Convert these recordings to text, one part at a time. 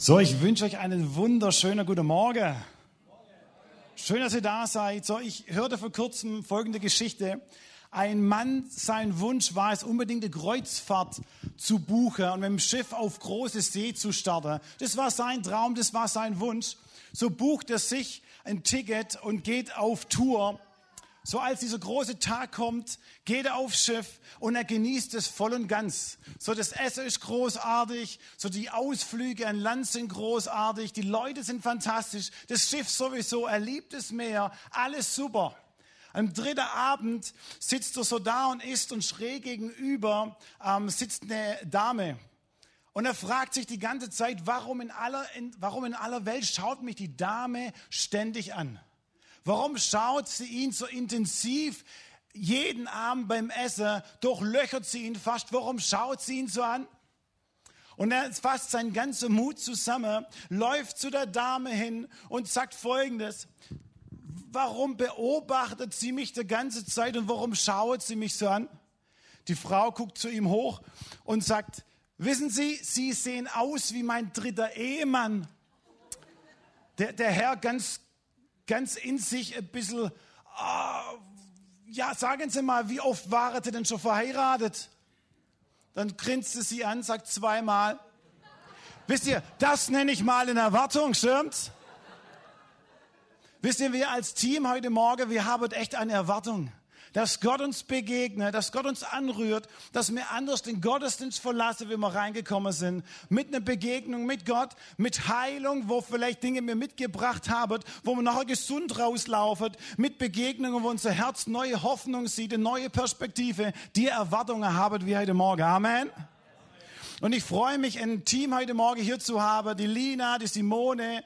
So, ich wünsche euch einen wunderschönen guten Morgen. Schön, dass ihr da seid. So, ich hörte vor kurzem folgende Geschichte. Ein Mann, sein Wunsch war es, unbedingt eine Kreuzfahrt zu buchen und mit dem Schiff auf große See zu starten. Das war sein Traum, das war sein Wunsch. So bucht er sich ein Ticket und geht auf Tour. So als dieser große Tag kommt, geht er aufs Schiff und er genießt es voll und ganz. So das Essen ist großartig, so die Ausflüge an Land sind großartig, die Leute sind fantastisch, das Schiff sowieso, er liebt es mehr, alles super. Am dritten Abend sitzt er so da und isst und schräg gegenüber ähm, sitzt eine Dame. Und er fragt sich die ganze Zeit, warum in, aller, in, warum in aller Welt schaut mich die Dame ständig an? Warum schaut sie ihn so intensiv jeden Abend beim Essen, durchlöchert sie ihn fast? Warum schaut sie ihn so an? Und er fasst seinen ganzen Mut zusammen, läuft zu der Dame hin und sagt Folgendes. Warum beobachtet sie mich die ganze Zeit und warum schaut sie mich so an? Die Frau guckt zu ihm hoch und sagt, wissen Sie, Sie sehen aus wie mein dritter Ehemann. Der, der Herr ganz ganz in sich ein bisschen, uh, ja, sagen Sie mal, wie oft waren Sie denn schon verheiratet? Dann grinste sie an, sagt zweimal. Wisst ihr, das nenne ich mal eine Erwartung, stimmt's? Wisst ihr, wir als Team heute Morgen, wir haben echt eine Erwartung dass Gott uns begegnet, dass Gott uns anrührt, dass wir anders den Gottesdienst verlassen, wie wir reingekommen sind, mit einer Begegnung mit Gott, mit Heilung, wo vielleicht Dinge mir mitgebracht haben, wo wir nachher gesund rauslaufen, mit Begegnungen, wo unser Herz neue Hoffnung sieht, eine neue Perspektive, die Erwartungen haben wie heute Morgen. Amen. Und ich freue mich, ein Team heute Morgen hier zu haben, die Lina, die Simone,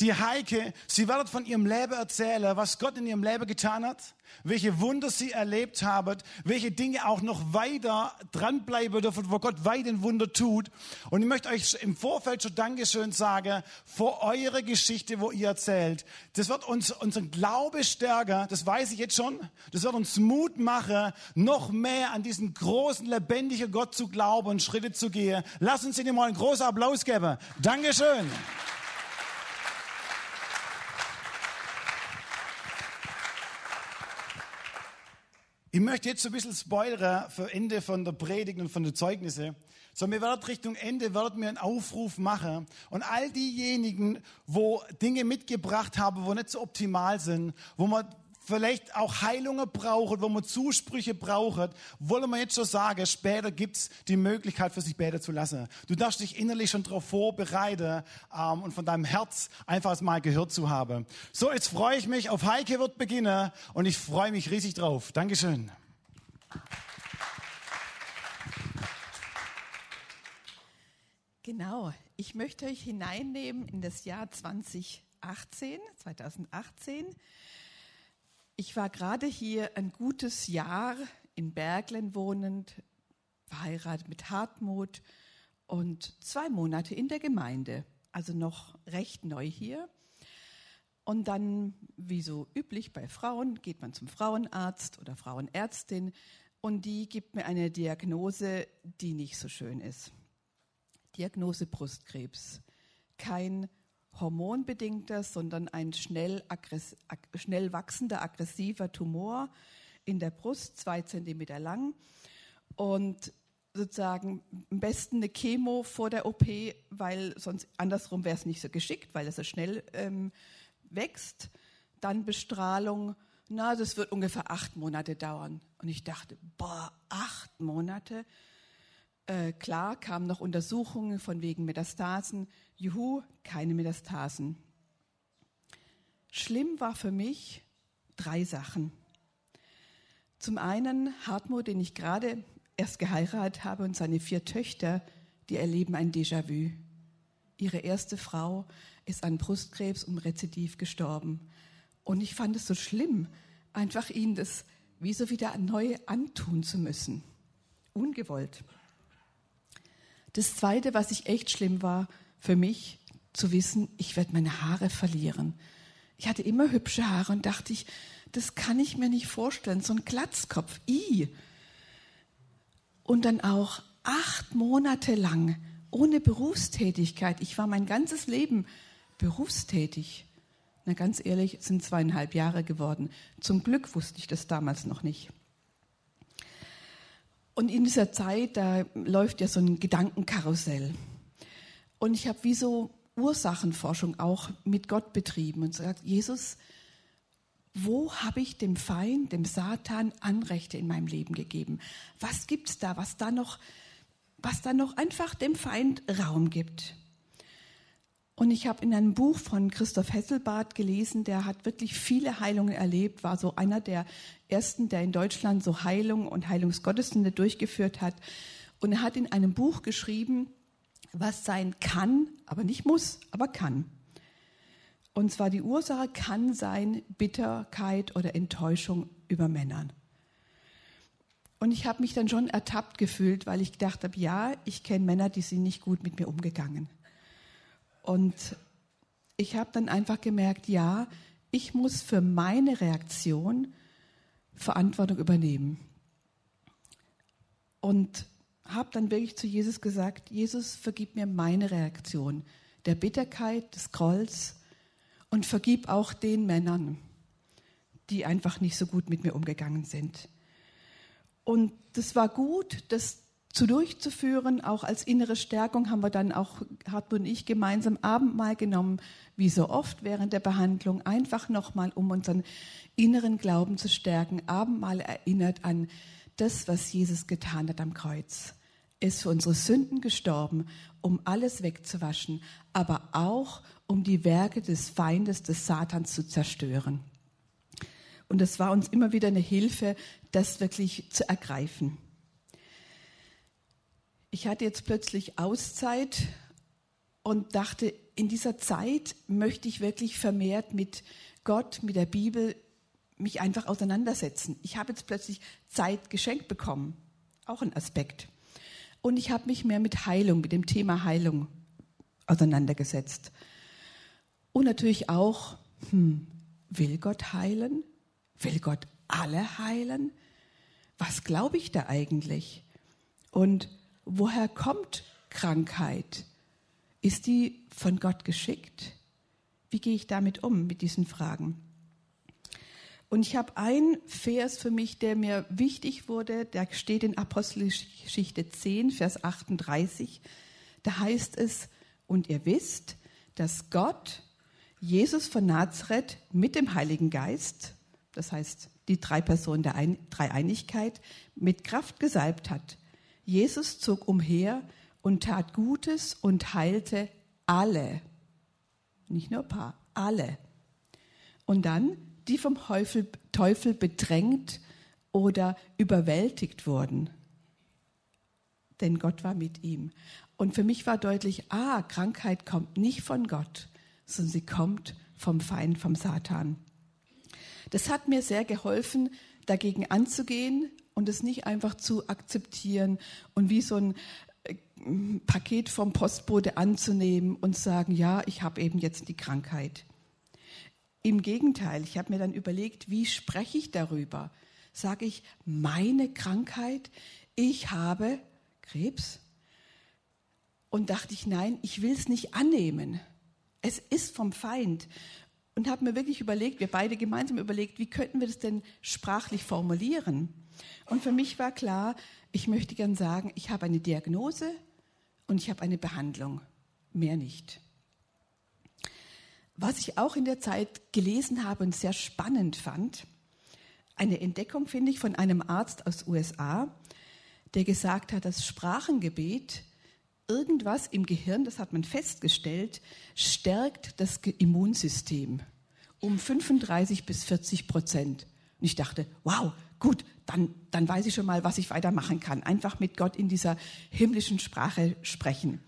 die Heike, sie werden von ihrem Leben erzählen, was Gott in ihrem Leben getan hat, welche Wunder sie erlebt haben, welche Dinge auch noch weiter dranbleiben dürfen, wo Gott weit ein Wunder tut. Und ich möchte euch im Vorfeld schon Dankeschön sagen vor eure Geschichte, wo ihr erzählt. Das wird uns unseren Glaube stärker, das weiß ich jetzt schon. Das wird uns Mut machen, noch mehr an diesen großen, lebendigen Gott zu glauben und Schritte zu gehen. Lass uns ihnen mal einen großen Applaus geben. Dankeschön. Ich möchte jetzt so ein bisschen spoilern für Ende von der Predigt und von den Zeugnissen. So, wir werden Richtung Ende, werden wir einen Aufruf machen. Und all diejenigen, wo Dinge mitgebracht haben, wo nicht so optimal sind, wo man vielleicht auch Heilungen brauchen, wo man Zusprüche braucht, wollen wir jetzt schon sagen, später gibt's die Möglichkeit für sich beten zu lassen. Du darfst dich innerlich schon darauf vorbereiten ähm, und von deinem Herz einfach mal gehört zu haben. So, jetzt freue ich mich auf Heike wird beginnen und ich freue mich riesig drauf. Dankeschön. Genau, ich möchte euch hineinnehmen in das Jahr 2018, 2018. Ich war gerade hier ein gutes Jahr in Berglen wohnend, verheiratet mit Hartmut und zwei Monate in der Gemeinde, also noch recht neu hier. Und dann, wie so üblich bei Frauen, geht man zum Frauenarzt oder Frauenärztin und die gibt mir eine Diagnose, die nicht so schön ist. Diagnose Brustkrebs. Kein hormonbedingter, sondern ein schnell, schnell wachsender, aggressiver Tumor in der Brust, zwei Zentimeter lang. Und sozusagen am besten eine Chemo vor der OP, weil sonst andersrum wäre es nicht so geschickt, weil es so schnell ähm, wächst. Dann Bestrahlung, na, das wird ungefähr acht Monate dauern. Und ich dachte, boah, acht Monate? Äh, klar kamen noch Untersuchungen von wegen Metastasen. Juhu, keine Metastasen. Schlimm war für mich drei Sachen. Zum einen Hartmut, den ich gerade erst geheiratet habe, und seine vier Töchter, die erleben ein Déjà-vu. Ihre erste Frau ist an Brustkrebs und Rezidiv gestorben. Und ich fand es so schlimm, einfach ihnen das wie so wieder neu antun zu müssen. Ungewollt. Das Zweite, was ich echt schlimm war für mich, zu wissen, ich werde meine Haare verlieren. Ich hatte immer hübsche Haare und dachte ich, das kann ich mir nicht vorstellen, so ein Glatzkopf, i. Und dann auch acht Monate lang ohne Berufstätigkeit. Ich war mein ganzes Leben berufstätig. Na ganz ehrlich, sind zweieinhalb Jahre geworden. Zum Glück wusste ich das damals noch nicht. Und in dieser Zeit, da läuft ja so ein Gedankenkarussell. Und ich habe wie so Ursachenforschung auch mit Gott betrieben und gesagt, Jesus, wo habe ich dem Feind, dem Satan Anrechte in meinem Leben gegeben? Was gibt es da, was da noch, was da noch einfach dem Feind Raum gibt? Und ich habe in einem Buch von Christoph Hesselbart gelesen, der hat wirklich viele Heilungen erlebt, war so einer der ersten, der in Deutschland so Heilung und Heilungsgottesdienste durchgeführt hat. Und er hat in einem Buch geschrieben, was sein kann, aber nicht muss, aber kann. Und zwar die Ursache kann sein Bitterkeit oder Enttäuschung über Männern. Und ich habe mich dann schon ertappt gefühlt, weil ich gedacht habe, ja, ich kenne Männer, die sind nicht gut mit mir umgegangen. Und ich habe dann einfach gemerkt, ja, ich muss für meine Reaktion Verantwortung übernehmen. Und habe dann wirklich zu Jesus gesagt, Jesus, vergib mir meine Reaktion der Bitterkeit, des Grolls und vergib auch den Männern, die einfach nicht so gut mit mir umgegangen sind. Und das war gut, das zu durchzuführen, auch als innere Stärkung haben wir dann auch, Hartmut und ich, gemeinsam Abendmahl genommen, wie so oft während der Behandlung, einfach nochmal, um unseren inneren Glauben zu stärken, Abendmahl erinnert an das, was Jesus getan hat am Kreuz ist für unsere Sünden gestorben, um alles wegzuwaschen, aber auch um die Werke des Feindes, des Satans zu zerstören. Und es war uns immer wieder eine Hilfe, das wirklich zu ergreifen. Ich hatte jetzt plötzlich Auszeit und dachte, in dieser Zeit möchte ich wirklich vermehrt mit Gott, mit der Bibel mich einfach auseinandersetzen. Ich habe jetzt plötzlich Zeit geschenkt bekommen. Auch ein Aspekt. Und ich habe mich mehr mit Heilung, mit dem Thema Heilung auseinandergesetzt. Und natürlich auch, hm, will Gott heilen? Will Gott alle heilen? Was glaube ich da eigentlich? Und woher kommt Krankheit? Ist die von Gott geschickt? Wie gehe ich damit um, mit diesen Fragen? Und ich habe einen Vers für mich, der mir wichtig wurde, der steht in Apostelgeschichte 10, Vers 38. Da heißt es, und ihr wisst, dass Gott Jesus von Nazareth mit dem Heiligen Geist, das heißt die drei Personen der Ein Dreieinigkeit, mit Kraft gesalbt hat. Jesus zog umher und tat Gutes und heilte alle. Nicht nur ein paar, alle. Und dann die vom Teufel bedrängt oder überwältigt wurden. Denn Gott war mit ihm. Und für mich war deutlich, ah, Krankheit kommt nicht von Gott, sondern sie kommt vom Feind, vom Satan. Das hat mir sehr geholfen, dagegen anzugehen und es nicht einfach zu akzeptieren und wie so ein äh, Paket vom Postbote anzunehmen und sagen, ja, ich habe eben jetzt die Krankheit. Im Gegenteil, ich habe mir dann überlegt, wie spreche ich darüber? Sage ich, meine Krankheit, ich habe Krebs? Und dachte ich, nein, ich will es nicht annehmen. Es ist vom Feind. Und habe mir wirklich überlegt, wir beide gemeinsam überlegt, wie könnten wir das denn sprachlich formulieren? Und für mich war klar, ich möchte gern sagen, ich habe eine Diagnose und ich habe eine Behandlung, mehr nicht. Was ich auch in der Zeit gelesen habe und sehr spannend fand, eine Entdeckung finde ich von einem Arzt aus USA, der gesagt hat, dass Sprachengebet irgendwas im Gehirn, das hat man festgestellt, stärkt das Immunsystem um 35 bis 40 Prozent. Und ich dachte, wow, gut, dann, dann weiß ich schon mal, was ich weitermachen kann. Einfach mit Gott in dieser himmlischen Sprache sprechen.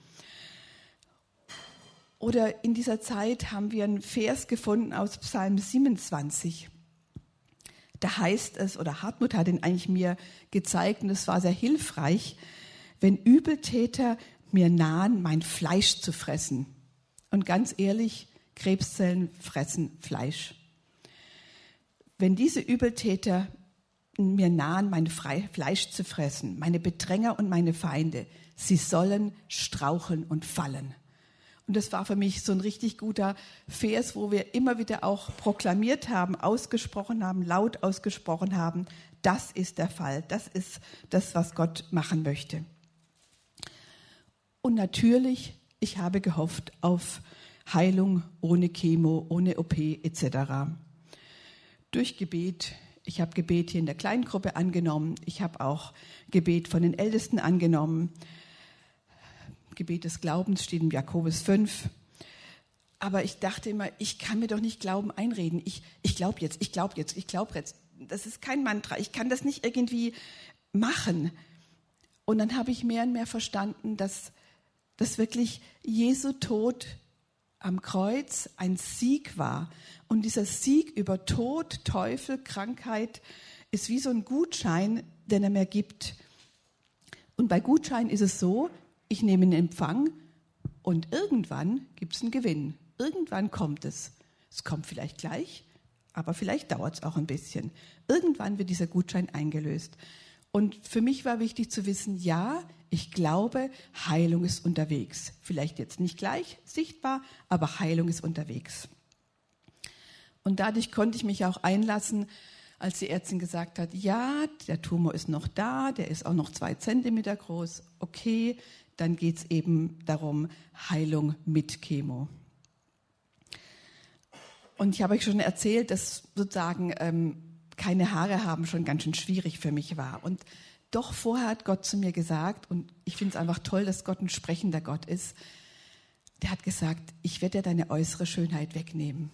Oder in dieser Zeit haben wir einen Vers gefunden aus Psalm 27. Da heißt es, oder Hartmut hat ihn eigentlich mir gezeigt und es war sehr hilfreich, wenn Übeltäter mir nahen, mein Fleisch zu fressen. Und ganz ehrlich, Krebszellen fressen Fleisch. Wenn diese Übeltäter mir nahen, mein Fleisch zu fressen, meine Bedränger und meine Feinde, sie sollen straucheln und fallen. Und das war für mich so ein richtig guter Vers, wo wir immer wieder auch proklamiert haben, ausgesprochen haben, laut ausgesprochen haben, das ist der Fall, das ist das, was Gott machen möchte. Und natürlich, ich habe gehofft auf Heilung ohne Chemo, ohne OP etc. Durch Gebet. Ich habe Gebet hier in der Kleingruppe angenommen. Ich habe auch Gebet von den Ältesten angenommen. Gebet des Glaubens steht in Jakobus 5. Aber ich dachte immer, ich kann mir doch nicht Glauben einreden. Ich, ich glaube jetzt, ich glaube jetzt, ich glaube jetzt. Das ist kein Mantra. Ich kann das nicht irgendwie machen. Und dann habe ich mehr und mehr verstanden, dass, dass wirklich Jesu Tod am Kreuz ein Sieg war. Und dieser Sieg über Tod, Teufel, Krankheit ist wie so ein Gutschein, den er mir gibt. Und bei Gutschein ist es so, ich nehme in Empfang und irgendwann gibt es einen Gewinn. Irgendwann kommt es. Es kommt vielleicht gleich, aber vielleicht dauert es auch ein bisschen. Irgendwann wird dieser Gutschein eingelöst. Und für mich war wichtig zu wissen, ja, ich glaube, Heilung ist unterwegs. Vielleicht jetzt nicht gleich sichtbar, aber Heilung ist unterwegs. Und dadurch konnte ich mich auch einlassen, als die Ärztin gesagt hat, ja, der Tumor ist noch da, der ist auch noch zwei Zentimeter groß, okay, dann geht es eben darum, Heilung mit Chemo. Und ich habe euch schon erzählt, dass sozusagen ähm, keine Haare haben schon ganz schön schwierig für mich war. Und doch vorher hat Gott zu mir gesagt, und ich finde es einfach toll, dass Gott ein sprechender Gott ist, der hat gesagt, ich werde dir deine äußere Schönheit wegnehmen,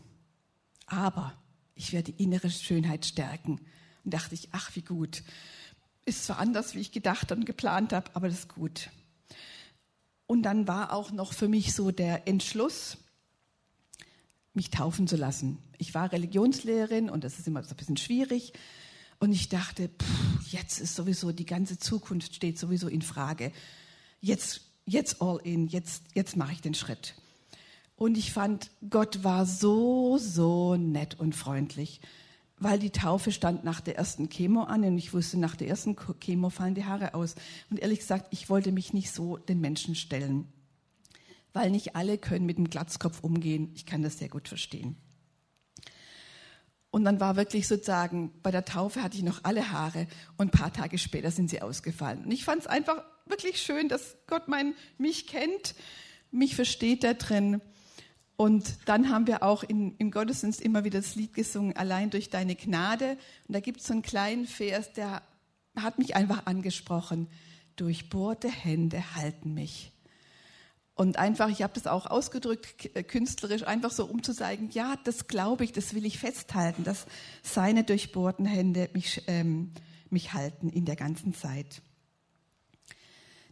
aber ich werde die innere Schönheit stärken. Und dachte ich, ach wie gut. Ist zwar anders, wie ich gedacht und geplant habe, aber das ist gut. Und dann war auch noch für mich so der Entschluss, mich taufen zu lassen. Ich war Religionslehrerin und das ist immer so ein bisschen schwierig. Und ich dachte, pff, jetzt ist sowieso die ganze Zukunft steht sowieso in Frage. Jetzt, jetzt all in, jetzt, jetzt mache ich den Schritt. Und ich fand, Gott war so, so nett und freundlich weil die Taufe stand nach der ersten Chemo an und ich wusste, nach der ersten Chemo fallen die Haare aus. Und ehrlich gesagt, ich wollte mich nicht so den Menschen stellen, weil nicht alle können mit dem Glatzkopf umgehen. Ich kann das sehr gut verstehen. Und dann war wirklich sozusagen, bei der Taufe hatte ich noch alle Haare und ein paar Tage später sind sie ausgefallen. Und ich fand es einfach wirklich schön, dass Gott mein, mich kennt, mich versteht da drin und dann haben wir auch in, im Gottesdienst immer wieder das Lied gesungen, allein durch deine Gnade. Und da gibt es so einen kleinen Vers, der hat mich einfach angesprochen. Durchbohrte Hände halten mich. Und einfach, ich habe das auch ausgedrückt, äh, künstlerisch, einfach so um zu zeigen, ja, das glaube ich, das will ich festhalten, dass seine durchbohrten Hände mich, ähm, mich halten in der ganzen Zeit.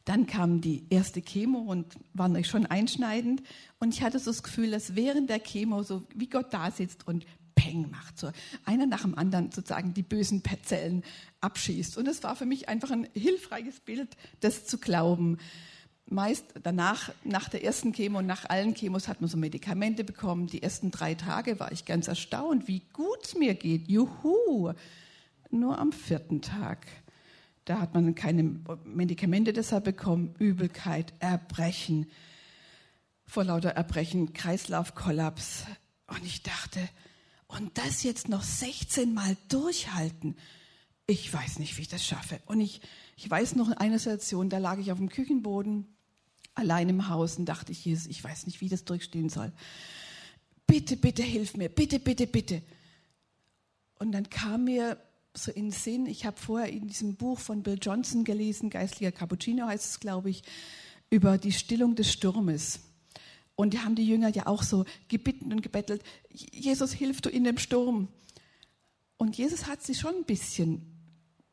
Dann kam die erste Chemo und war noch schon einschneidend. Und ich hatte so das Gefühl, dass während der Chemo so wie Gott da sitzt und Peng macht, so einer nach dem anderen sozusagen die bösen Zellen abschießt. Und es war für mich einfach ein hilfreiches Bild, das zu glauben. Meist danach, nach der ersten Chemo und nach allen Chemos hat man so Medikamente bekommen. Die ersten drei Tage war ich ganz erstaunt, wie gut es mir geht. Juhu! Nur am vierten Tag da hat man keine Medikamente deshalb bekommen, Übelkeit, Erbrechen, vor lauter Erbrechen, Kreislaufkollaps. Und ich dachte, und das jetzt noch 16 Mal durchhalten, ich weiß nicht, wie ich das schaffe. Und ich, ich weiß noch in einer Situation, da lag ich auf dem Küchenboden, allein im Haus und dachte ich, ich weiß nicht, wie das durchstehen soll. Bitte, bitte hilf mir, bitte, bitte, bitte. Und dann kam mir so in Sinn, ich habe vorher in diesem Buch von Bill Johnson gelesen, Geistlicher Cappuccino heißt es, glaube ich, über die Stillung des Sturmes. Und die haben die Jünger ja auch so gebitten und gebettelt, Jesus, hilf du in dem Sturm. Und Jesus hat sie schon ein bisschen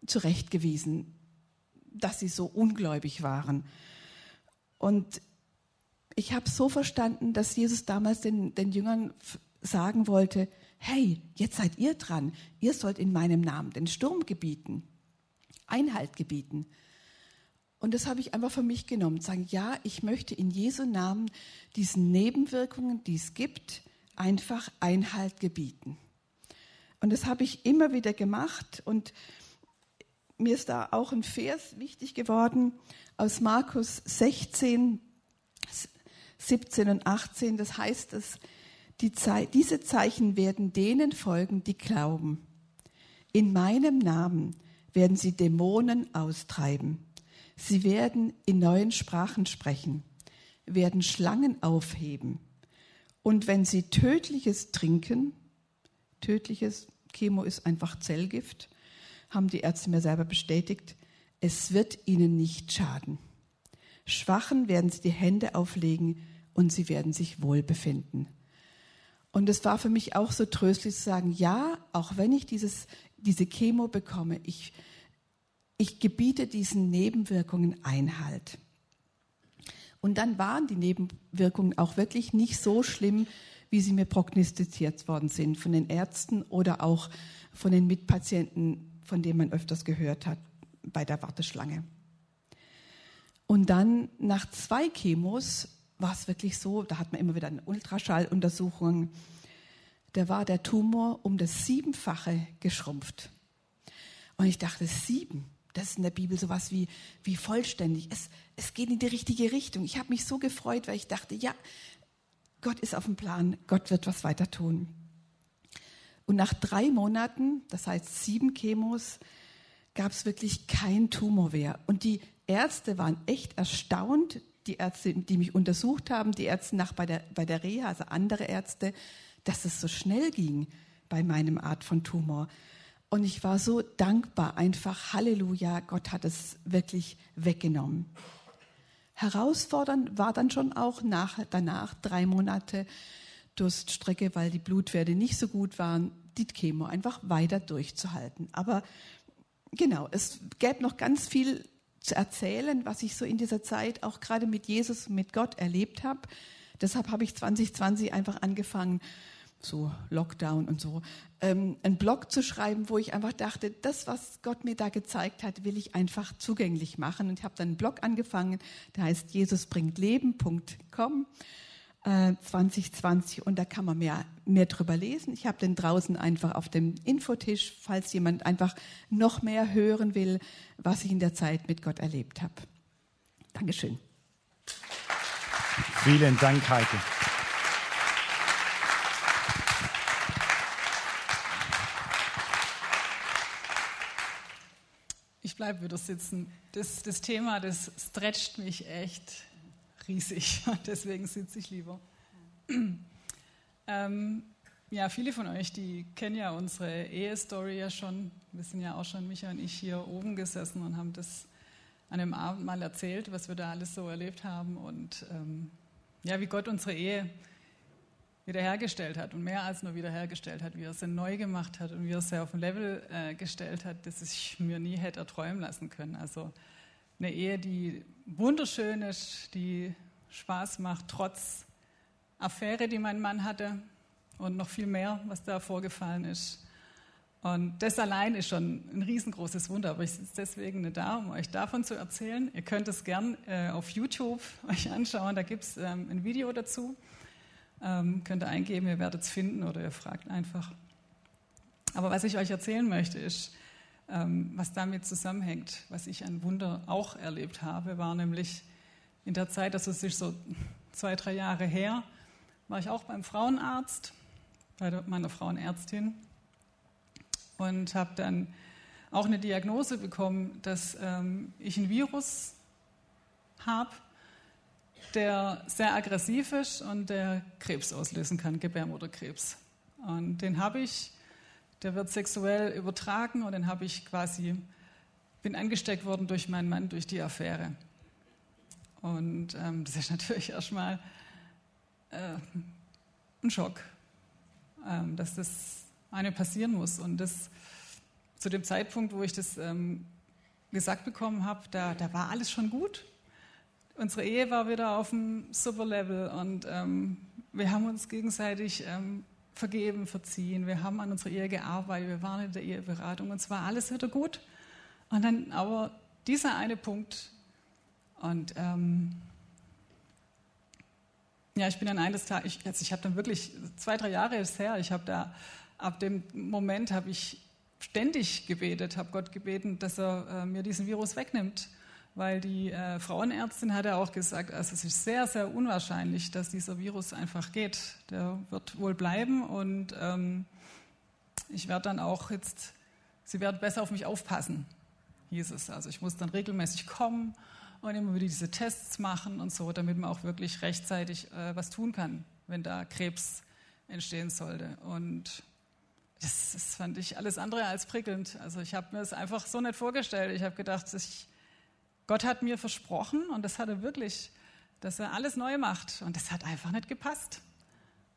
zurechtgewiesen, dass sie so ungläubig waren. Und ich habe so verstanden, dass Jesus damals den, den Jüngern sagen wollte, hey, jetzt seid ihr dran, ihr sollt in meinem Namen den Sturm gebieten, Einhalt gebieten. Und das habe ich einfach für mich genommen, sagen, ja, ich möchte in Jesu Namen diesen Nebenwirkungen, die es gibt, einfach Einhalt gebieten. Und das habe ich immer wieder gemacht und mir ist da auch ein Vers wichtig geworden aus Markus 16, 17 und 18. Das heißt, dass die Ze diese Zeichen werden denen folgen, die glauben. In meinem Namen werden sie Dämonen austreiben. Sie werden in neuen Sprachen sprechen, werden Schlangen aufheben. Und wenn sie tödliches trinken, tödliches Chemo ist einfach Zellgift, haben die Ärzte mir selber bestätigt, es wird ihnen nicht schaden. Schwachen werden sie die Hände auflegen und sie werden sich wohl befinden. Und es war für mich auch so tröstlich zu sagen, ja, auch wenn ich dieses, diese Chemo bekomme, ich, ich gebiete diesen Nebenwirkungen Einhalt. Und dann waren die Nebenwirkungen auch wirklich nicht so schlimm, wie sie mir prognostiziert worden sind von den Ärzten oder auch von den Mitpatienten, von denen man öfters gehört hat bei der Warteschlange. Und dann nach zwei Chemos war es wirklich so, da hat man immer wieder eine Ultraschalluntersuchung, da war der Tumor um das Siebenfache geschrumpft. Und ich dachte, sieben, das ist in der Bibel sowas wie, wie vollständig. Es, es geht in die richtige Richtung. Ich habe mich so gefreut, weil ich dachte, ja, Gott ist auf dem Plan, Gott wird was weiter tun. Und nach drei Monaten, das heißt sieben Chemos, gab es wirklich kein Tumor mehr. Und die Ärzte waren echt erstaunt, die Ärzte, die mich untersucht haben, die Ärzte nach bei der, bei der Reha, also andere Ärzte, dass es so schnell ging bei meinem Art von Tumor. Und ich war so dankbar, einfach Halleluja, Gott hat es wirklich weggenommen. Herausfordernd war dann schon auch nach, danach drei Monate Durststrecke, weil die Blutwerte nicht so gut waren, die Chemo einfach weiter durchzuhalten. Aber genau, es gäbe noch ganz viel zu erzählen, was ich so in dieser Zeit auch gerade mit Jesus, mit Gott erlebt habe. Deshalb habe ich 2020 einfach angefangen, so Lockdown und so, ähm, einen Blog zu schreiben, wo ich einfach dachte, das, was Gott mir da gezeigt hat, will ich einfach zugänglich machen. Und ich habe dann einen Blog angefangen, der heißt jesusbringtleben.com. 2020 äh, und da kann man mehr, mehr drüber lesen. Ich habe den draußen einfach auf dem Infotisch, falls jemand einfach noch mehr hören will, was ich in der Zeit mit Gott erlebt habe. Dankeschön. Vielen Dank, Heike. Ich bleibe wieder sitzen. Das, das Thema, das stretcht mich echt riesig. Deswegen sitze ich lieber. ähm, ja, viele von euch, die kennen ja unsere Ehestory ja schon. Wir sind ja auch schon, Micha und ich, hier oben gesessen und haben das an einem Abend mal erzählt, was wir da alles so erlebt haben und ähm, ja, wie Gott unsere Ehe wiederhergestellt hat und mehr als nur wiederhergestellt hat, wie er sie neu gemacht hat und wie er sie auf ein Level äh, gestellt hat, das ich mir nie hätte erträumen lassen können. Also eine Ehe, die wunderschön ist, die Spaß macht, trotz Affäre, die mein Mann hatte und noch viel mehr, was da vorgefallen ist. Und das allein ist schon ein riesengroßes Wunder, aber ich sitze deswegen nicht da, um euch davon zu erzählen. Ihr könnt es gern äh, auf YouTube euch anschauen, da gibt es ähm, ein Video dazu. Ähm, könnt ihr eingeben, ihr werdet es finden oder ihr fragt einfach. Aber was ich euch erzählen möchte, ist, was damit zusammenhängt, was ich ein Wunder auch erlebt habe, war nämlich in der Zeit, das ist so zwei, drei Jahre her, war ich auch beim Frauenarzt, bei meiner Frauenärztin und habe dann auch eine Diagnose bekommen, dass ähm, ich ein Virus habe, der sehr aggressiv ist und der Krebs auslösen kann, Gebärmutterkrebs. Und den habe ich der wird sexuell übertragen und den habe ich quasi, bin angesteckt worden durch meinen Mann, durch die Affäre. Und ähm, das ist natürlich erstmal äh, ein Schock, ähm, dass das eine passieren muss. Und das zu dem Zeitpunkt, wo ich das ähm, gesagt bekommen habe, da, da war alles schon gut. Unsere Ehe war wieder auf dem Superlevel und ähm, wir haben uns gegenseitig ähm, vergeben, verziehen. Wir haben an unserer Ehe gearbeitet, wir waren in der Eheberatung und zwar alles wieder gut. Und dann aber dieser eine Punkt und ähm, ja, ich bin dann eines Tages, ich, also ich habe dann wirklich zwei, drei Jahre ist her, ich habe da, ab dem Moment habe ich ständig gebetet, habe Gott gebeten, dass er äh, mir diesen Virus wegnimmt. Weil die äh, Frauenärztin hatte auch gesagt, also es ist sehr, sehr unwahrscheinlich, dass dieser Virus einfach geht. Der wird wohl bleiben und ähm, ich werde dann auch jetzt, sie werden besser auf mich aufpassen, hieß es. Also ich muss dann regelmäßig kommen und immer wieder diese Tests machen und so, damit man auch wirklich rechtzeitig äh, was tun kann, wenn da Krebs entstehen sollte. Und das, das, fand ich alles andere als prickelnd. Also ich habe mir es einfach so nicht vorgestellt. Ich habe gedacht, ich, Gott hat mir versprochen, und das hat er wirklich, dass er alles neu macht. Und das hat einfach nicht gepasst.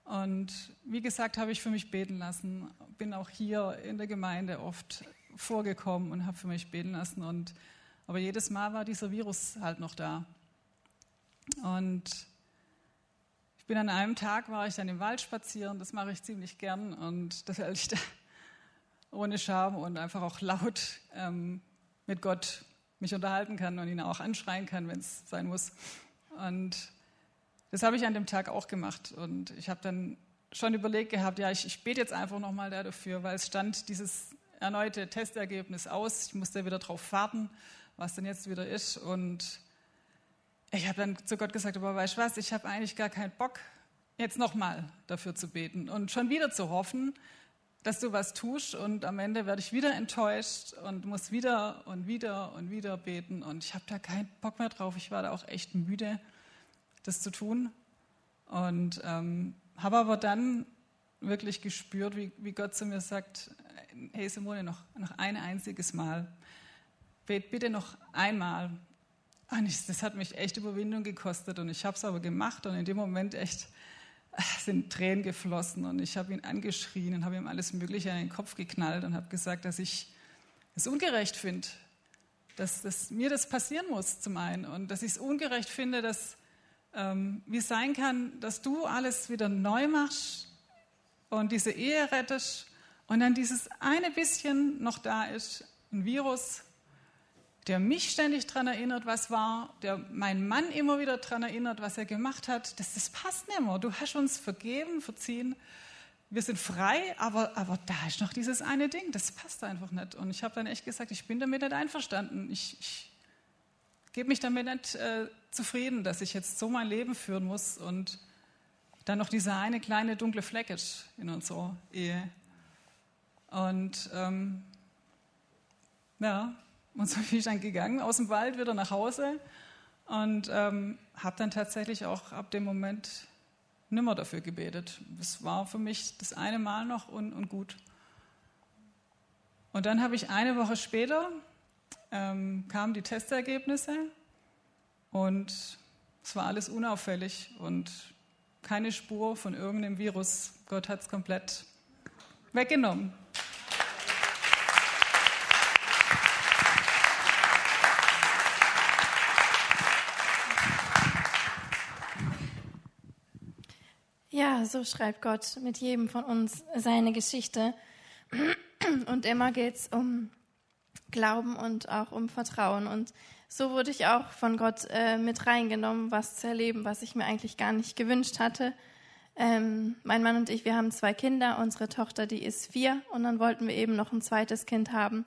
Und wie gesagt, habe ich für mich beten lassen. Bin auch hier in der Gemeinde oft vorgekommen und habe für mich beten lassen. Und, aber jedes Mal war dieser Virus halt noch da. Und ich bin an einem Tag, war ich dann im Wald spazieren, das mache ich ziemlich gern und das ich da ohne Scham und einfach auch laut ähm, mit Gott mich unterhalten kann und ihn auch anschreien kann, wenn es sein muss. Und das habe ich an dem Tag auch gemacht und ich habe dann schon überlegt gehabt, ja, ich, ich bete jetzt einfach nochmal dafür, weil es stand dieses erneute Testergebnis aus. Ich musste wieder darauf warten, was denn jetzt wieder ist und ich habe dann zu Gott gesagt, aber weißt du was, ich habe eigentlich gar keinen Bock, jetzt nochmal dafür zu beten und schon wieder zu hoffen, dass du was tust und am Ende werde ich wieder enttäuscht und muss wieder und wieder und wieder beten. Und ich habe da keinen Bock mehr drauf. Ich war da auch echt müde, das zu tun. Und ähm, habe aber dann wirklich gespürt, wie, wie Gott zu mir sagt, hey Simone, noch, noch ein einziges Mal, bet bitte noch einmal. Und ich, das hat mich echt Überwindung gekostet und ich habe es aber gemacht und in dem Moment echt sind Tränen geflossen und ich habe ihn angeschrien und habe ihm alles Mögliche in den Kopf geknallt und habe gesagt, dass ich es ungerecht finde, dass, dass, mir das passieren muss zum einen und dass ich es ungerecht finde, dass ähm, wie es sein kann, dass du alles wieder neu machst und diese Ehe rettest und dann dieses eine bisschen noch da ist, ein Virus, der mich ständig daran erinnert, was war, der meinen Mann immer wieder daran erinnert, was er gemacht hat. Das, das passt nicht mehr. Du hast uns vergeben, verziehen. Wir sind frei, aber, aber da ist noch dieses eine Ding, das passt einfach nicht. Und ich habe dann echt gesagt, ich bin damit nicht einverstanden. Ich, ich gebe mich damit nicht äh, zufrieden, dass ich jetzt so mein Leben führen muss und dann noch dieser eine kleine dunkle Fleck ist in unserer Ehe. Und ähm, ja, und so bin ich dann gegangen aus dem Wald wieder nach Hause und ähm, habe dann tatsächlich auch ab dem Moment nimmer dafür gebetet. Es war für mich das eine Mal noch und, und gut. Und dann habe ich eine Woche später, ähm, kamen die Testergebnisse und es war alles unauffällig und keine Spur von irgendeinem Virus. Gott hat es komplett weggenommen. So schreibt Gott mit jedem von uns seine Geschichte. Und immer geht es um Glauben und auch um Vertrauen. Und so wurde ich auch von Gott äh, mit reingenommen, was zu erleben, was ich mir eigentlich gar nicht gewünscht hatte. Ähm, mein Mann und ich, wir haben zwei Kinder. Unsere Tochter, die ist vier. Und dann wollten wir eben noch ein zweites Kind haben,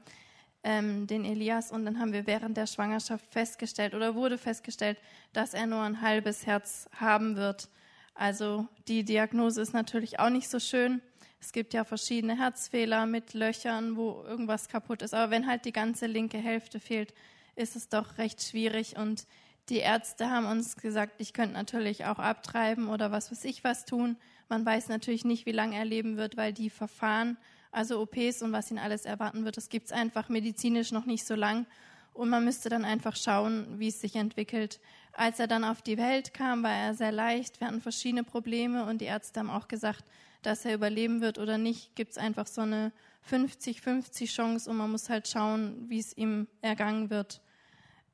ähm, den Elias. Und dann haben wir während der Schwangerschaft festgestellt oder wurde festgestellt, dass er nur ein halbes Herz haben wird. Also die Diagnose ist natürlich auch nicht so schön. Es gibt ja verschiedene Herzfehler mit Löchern, wo irgendwas kaputt ist. Aber wenn halt die ganze linke Hälfte fehlt, ist es doch recht schwierig. Und die Ärzte haben uns gesagt, ich könnte natürlich auch abtreiben oder was weiß ich was tun. Man weiß natürlich nicht, wie lange er leben wird, weil die Verfahren, also OPs und was ihn alles erwarten wird, das gibt es einfach medizinisch noch nicht so lang. Und man müsste dann einfach schauen, wie es sich entwickelt. Als er dann auf die Welt kam, war er sehr leicht. Wir hatten verschiedene Probleme und die Ärzte haben auch gesagt, dass er überleben wird oder nicht. Gibt es einfach so eine 50-50 Chance und man muss halt schauen, wie es ihm ergangen wird.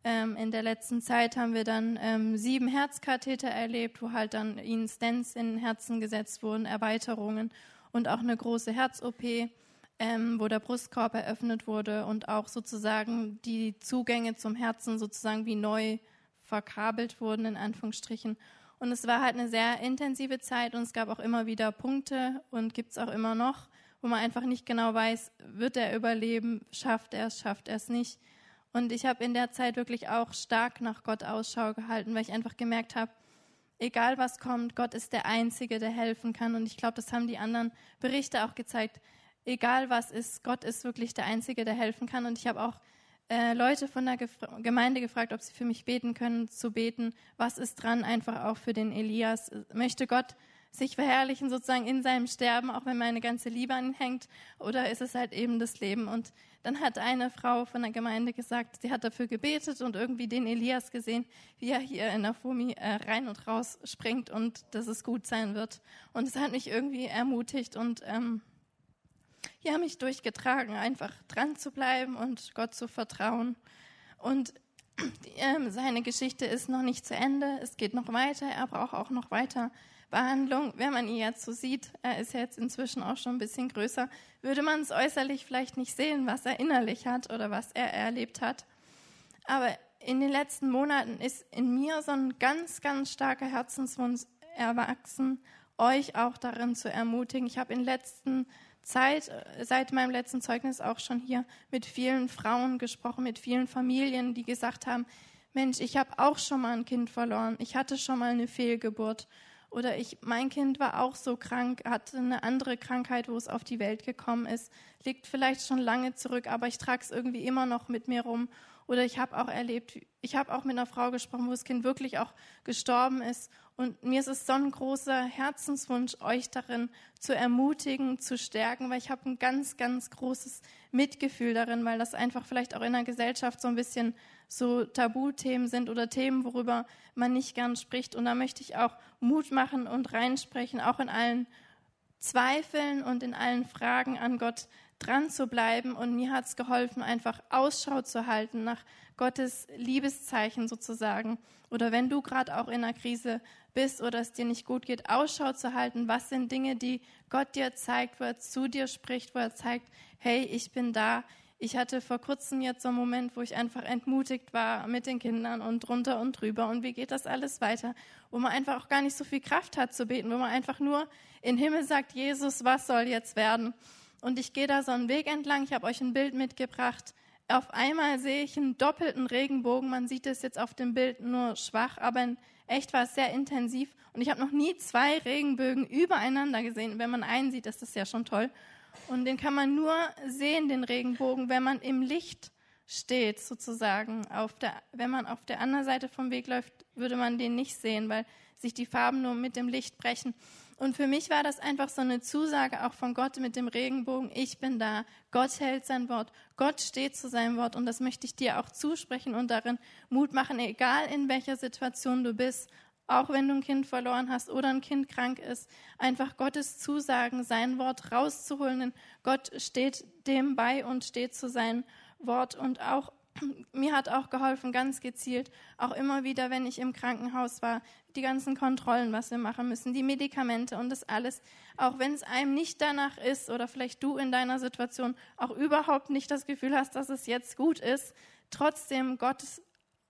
Ähm, in der letzten Zeit haben wir dann ähm, sieben Herzkatheter erlebt, wo halt dann ihnen Stents in Herzen gesetzt wurden, Erweiterungen und auch eine große Herz-OP, ähm, wo der Brustkorb eröffnet wurde und auch sozusagen die Zugänge zum Herzen sozusagen wie neu verkabelt wurden, in Anführungsstrichen. Und es war halt eine sehr intensive Zeit und es gab auch immer wieder Punkte und gibt es auch immer noch, wo man einfach nicht genau weiß, wird er überleben, schafft er es, schafft er es nicht. Und ich habe in der Zeit wirklich auch stark nach Gott Ausschau gehalten, weil ich einfach gemerkt habe, egal was kommt, Gott ist der Einzige, der helfen kann. Und ich glaube, das haben die anderen Berichte auch gezeigt. Egal was ist, Gott ist wirklich der Einzige, der helfen kann. Und ich habe auch äh, Leute von der Gef Gemeinde gefragt, ob sie für mich beten können, zu beten. Was ist dran, einfach auch für den Elias? Möchte Gott sich verherrlichen sozusagen in seinem Sterben, auch wenn meine ganze Liebe an ihn hängt? Oder ist es halt eben das Leben? Und dann hat eine Frau von der Gemeinde gesagt, sie hat dafür gebetet und irgendwie den Elias gesehen, wie er hier in der Fumi äh, rein und raus springt und dass es gut sein wird. Und es hat mich irgendwie ermutigt und ähm, ja, mich durchgetragen, einfach dran zu bleiben und Gott zu vertrauen. Und äh, seine Geschichte ist noch nicht zu Ende. Es geht noch weiter. Er braucht auch noch weiter Behandlung. Wenn man ihn jetzt so sieht, er ist jetzt inzwischen auch schon ein bisschen größer, würde man es äußerlich vielleicht nicht sehen, was er innerlich hat oder was er erlebt hat. Aber in den letzten Monaten ist in mir so ein ganz, ganz starker Herzenswunsch erwachsen, euch auch darin zu ermutigen. Ich habe in letzten Zeit, äh, seit meinem letzten Zeugnis auch schon hier mit vielen Frauen gesprochen, mit vielen Familien, die gesagt haben, Mensch, ich habe auch schon mal ein Kind verloren, ich hatte schon mal eine Fehlgeburt oder ich, mein Kind war auch so krank, hatte eine andere Krankheit, wo es auf die Welt gekommen ist, liegt vielleicht schon lange zurück, aber ich trage es irgendwie immer noch mit mir rum. Oder ich habe auch erlebt, ich habe auch mit einer Frau gesprochen, wo das Kind wirklich auch gestorben ist. Und mir ist es so ein großer Herzenswunsch, euch darin zu ermutigen, zu stärken, weil ich habe ein ganz, ganz großes Mitgefühl darin, weil das einfach vielleicht auch in der Gesellschaft so ein bisschen so Tabuthemen sind oder Themen, worüber man nicht gern spricht. Und da möchte ich auch Mut machen und reinsprechen, auch in allen Zweifeln und in allen Fragen an Gott dran zu bleiben. Und mir hat es geholfen, einfach Ausschau zu halten nach Gottes Liebeszeichen sozusagen. Oder wenn du gerade auch in einer Krise bist oder es dir nicht gut geht, Ausschau zu halten. Was sind Dinge, die Gott dir zeigt, wo er zu dir spricht, wo er zeigt, hey, ich bin da, ich hatte vor kurzem jetzt so einen Moment, wo ich einfach entmutigt war mit den Kindern und drunter und drüber und wie geht das alles weiter, wo man einfach auch gar nicht so viel Kraft hat zu beten, wo man einfach nur in Himmel sagt, Jesus, was soll jetzt werden? Und ich gehe da so einen Weg entlang, ich habe euch ein Bild mitgebracht. Auf einmal sehe ich einen doppelten Regenbogen, man sieht es jetzt auf dem Bild nur schwach, aber in echt war es sehr intensiv und ich habe noch nie zwei Regenbögen übereinander gesehen. Wenn man einen sieht, ist das ja schon toll. Und den kann man nur sehen, den Regenbogen, wenn man im Licht steht, sozusagen. Auf der, wenn man auf der anderen Seite vom Weg läuft, würde man den nicht sehen, weil sich die Farben nur mit dem Licht brechen. Und für mich war das einfach so eine Zusage auch von Gott mit dem Regenbogen. Ich bin da. Gott hält sein Wort. Gott steht zu seinem Wort. Und das möchte ich dir auch zusprechen und darin Mut machen, egal in welcher Situation du bist auch wenn du ein Kind verloren hast oder ein Kind krank ist, einfach Gottes Zusagen, sein Wort rauszuholen. Denn Gott steht dem bei und steht zu seinem Wort. Und auch mir hat auch geholfen, ganz gezielt, auch immer wieder, wenn ich im Krankenhaus war, die ganzen Kontrollen, was wir machen müssen, die Medikamente und das alles, auch wenn es einem nicht danach ist oder vielleicht du in deiner Situation auch überhaupt nicht das Gefühl hast, dass es jetzt gut ist, trotzdem Gottes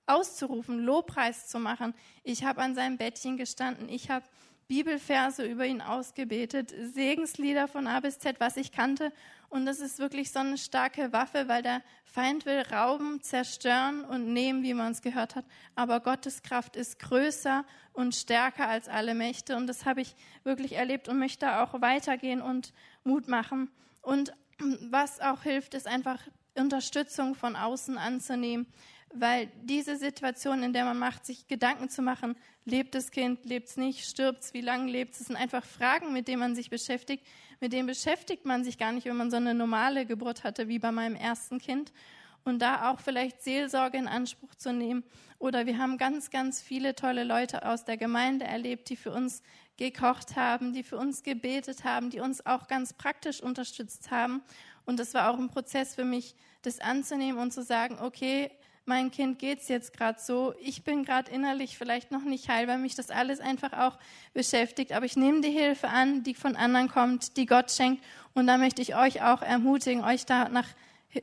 auszurufen, Lobpreis zu machen. Ich habe an seinem Bettchen gestanden, ich habe Bibelverse über ihn ausgebetet, Segenslieder von A bis Z, was ich kannte. Und das ist wirklich so eine starke Waffe, weil der Feind will rauben, zerstören und nehmen, wie man es gehört hat. Aber Gottes Kraft ist größer und stärker als alle Mächte. Und das habe ich wirklich erlebt und möchte auch weitergehen und Mut machen. Und was auch hilft, ist einfach Unterstützung von außen anzunehmen weil diese Situation, in der man macht, sich Gedanken zu machen, lebt das Kind, lebt es nicht, stirbt es, wie lange lebt es, sind einfach Fragen, mit denen man sich beschäftigt. Mit denen beschäftigt man sich gar nicht, wenn man so eine normale Geburt hatte, wie bei meinem ersten Kind. Und da auch vielleicht Seelsorge in Anspruch zu nehmen. Oder wir haben ganz, ganz viele tolle Leute aus der Gemeinde erlebt, die für uns gekocht haben, die für uns gebetet haben, die uns auch ganz praktisch unterstützt haben. Und das war auch ein Prozess für mich, das anzunehmen und zu sagen, okay, mein Kind geht's jetzt gerade so, ich bin gerade innerlich vielleicht noch nicht heil, weil mich das alles einfach auch beschäftigt, aber ich nehme die Hilfe an, die von anderen kommt, die Gott schenkt und da möchte ich euch auch ermutigen, euch da nach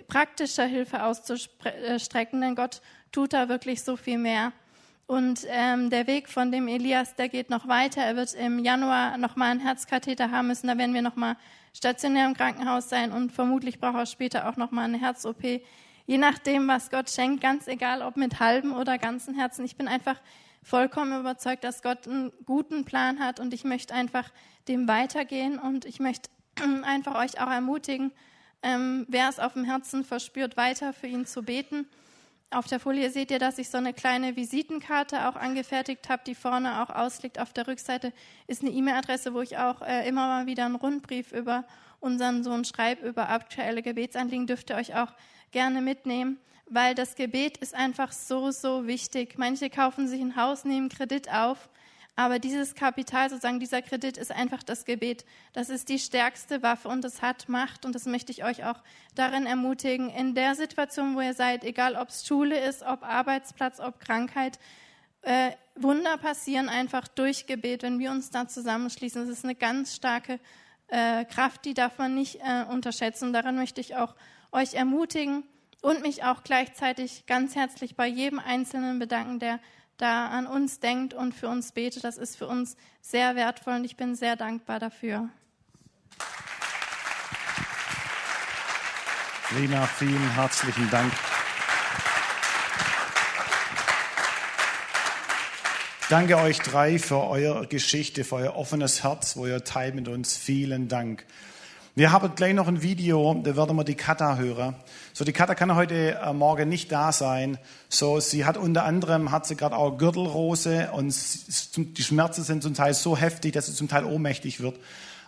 praktischer Hilfe auszustrecken, denn Gott tut da wirklich so viel mehr. Und ähm, der Weg von dem Elias, der geht noch weiter. Er wird im Januar nochmal einen Herzkatheter haben müssen. Da werden wir nochmal stationär im Krankenhaus sein und vermutlich braucht er später auch nochmal eine Herz-OP. Je nachdem, was Gott schenkt, ganz egal, ob mit halbem oder ganzen Herzen. Ich bin einfach vollkommen überzeugt, dass Gott einen guten Plan hat und ich möchte einfach dem weitergehen und ich möchte einfach euch auch ermutigen, ähm, wer es auf dem Herzen verspürt, weiter für ihn zu beten. Auf der Folie seht ihr, dass ich so eine kleine Visitenkarte auch angefertigt habe, die vorne auch ausliegt. Auf der Rückseite ist eine E-Mail-Adresse, wo ich auch äh, immer mal wieder einen Rundbrief über unseren Sohn schreibe, über aktuelle Gebetsanliegen. Dürft ihr euch auch gerne mitnehmen, weil das Gebet ist einfach so, so wichtig. Manche kaufen sich ein Haus, nehmen Kredit auf aber dieses Kapital, sozusagen dieser Kredit ist einfach das Gebet. Das ist die stärkste Waffe und es hat Macht und das möchte ich euch auch darin ermutigen. In der Situation, wo ihr seid, egal ob es Schule ist, ob Arbeitsplatz, ob Krankheit, äh, Wunder passieren einfach durch Gebet, wenn wir uns da zusammenschließen. Das ist eine ganz starke äh, Kraft, die darf man nicht äh, unterschätzen. Daran möchte ich auch euch ermutigen und mich auch gleichzeitig ganz herzlich bei jedem Einzelnen bedanken, der da an uns denkt und für uns betet. Das ist für uns sehr wertvoll und ich bin sehr dankbar dafür. Lena, vielen herzlichen Dank. Danke euch drei für eure Geschichte, für euer offenes Herz, wo ihr teilt mit uns. Vielen Dank. Wir haben gleich noch ein Video, da werden wir die Kata hören. So, die Kata kann heute äh, Morgen nicht da sein. So, sie hat unter anderem, hat sie gerade auch Gürtelrose und die Schmerzen sind zum Teil so heftig, dass sie zum Teil ohnmächtig wird.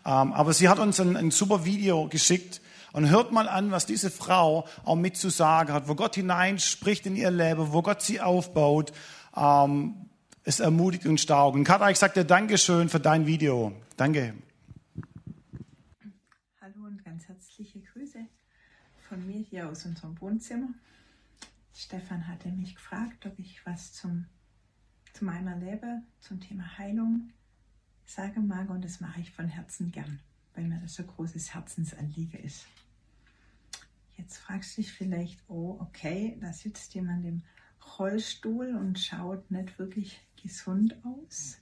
Ähm, aber sie hat uns ein, ein super Video geschickt und hört mal an, was diese Frau auch mit zu sagen hat, wo Gott hineinspricht in ihr Leben, wo Gott sie aufbaut. Ähm, es ermutigt und stark. Und Kata, ich sage dir Dankeschön für dein Video. Danke. Von mir hier aus unserem Wohnzimmer. Stefan hatte mich gefragt, ob ich was zum, zu meiner Leben, zum Thema Heilung sagen mag und das mache ich von Herzen gern, weil mir das so großes Herzensanliegen ist. Jetzt fragst du dich vielleicht, oh, okay, da sitzt jemand im Rollstuhl und schaut nicht wirklich gesund aus.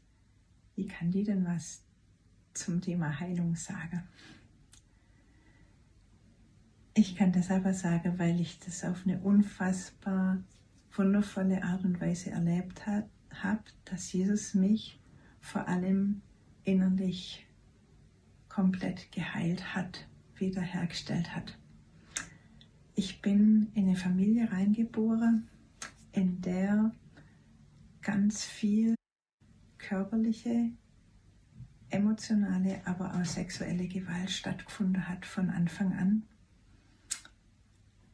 Wie kann die denn was zum Thema Heilung sagen? Ich kann das aber sagen, weil ich das auf eine unfassbar wundervolle Art und Weise erlebt habe, dass Jesus mich vor allem innerlich komplett geheilt hat, wiederhergestellt hat. Ich bin in eine Familie reingeboren, in der ganz viel körperliche, emotionale, aber auch sexuelle Gewalt stattgefunden hat von Anfang an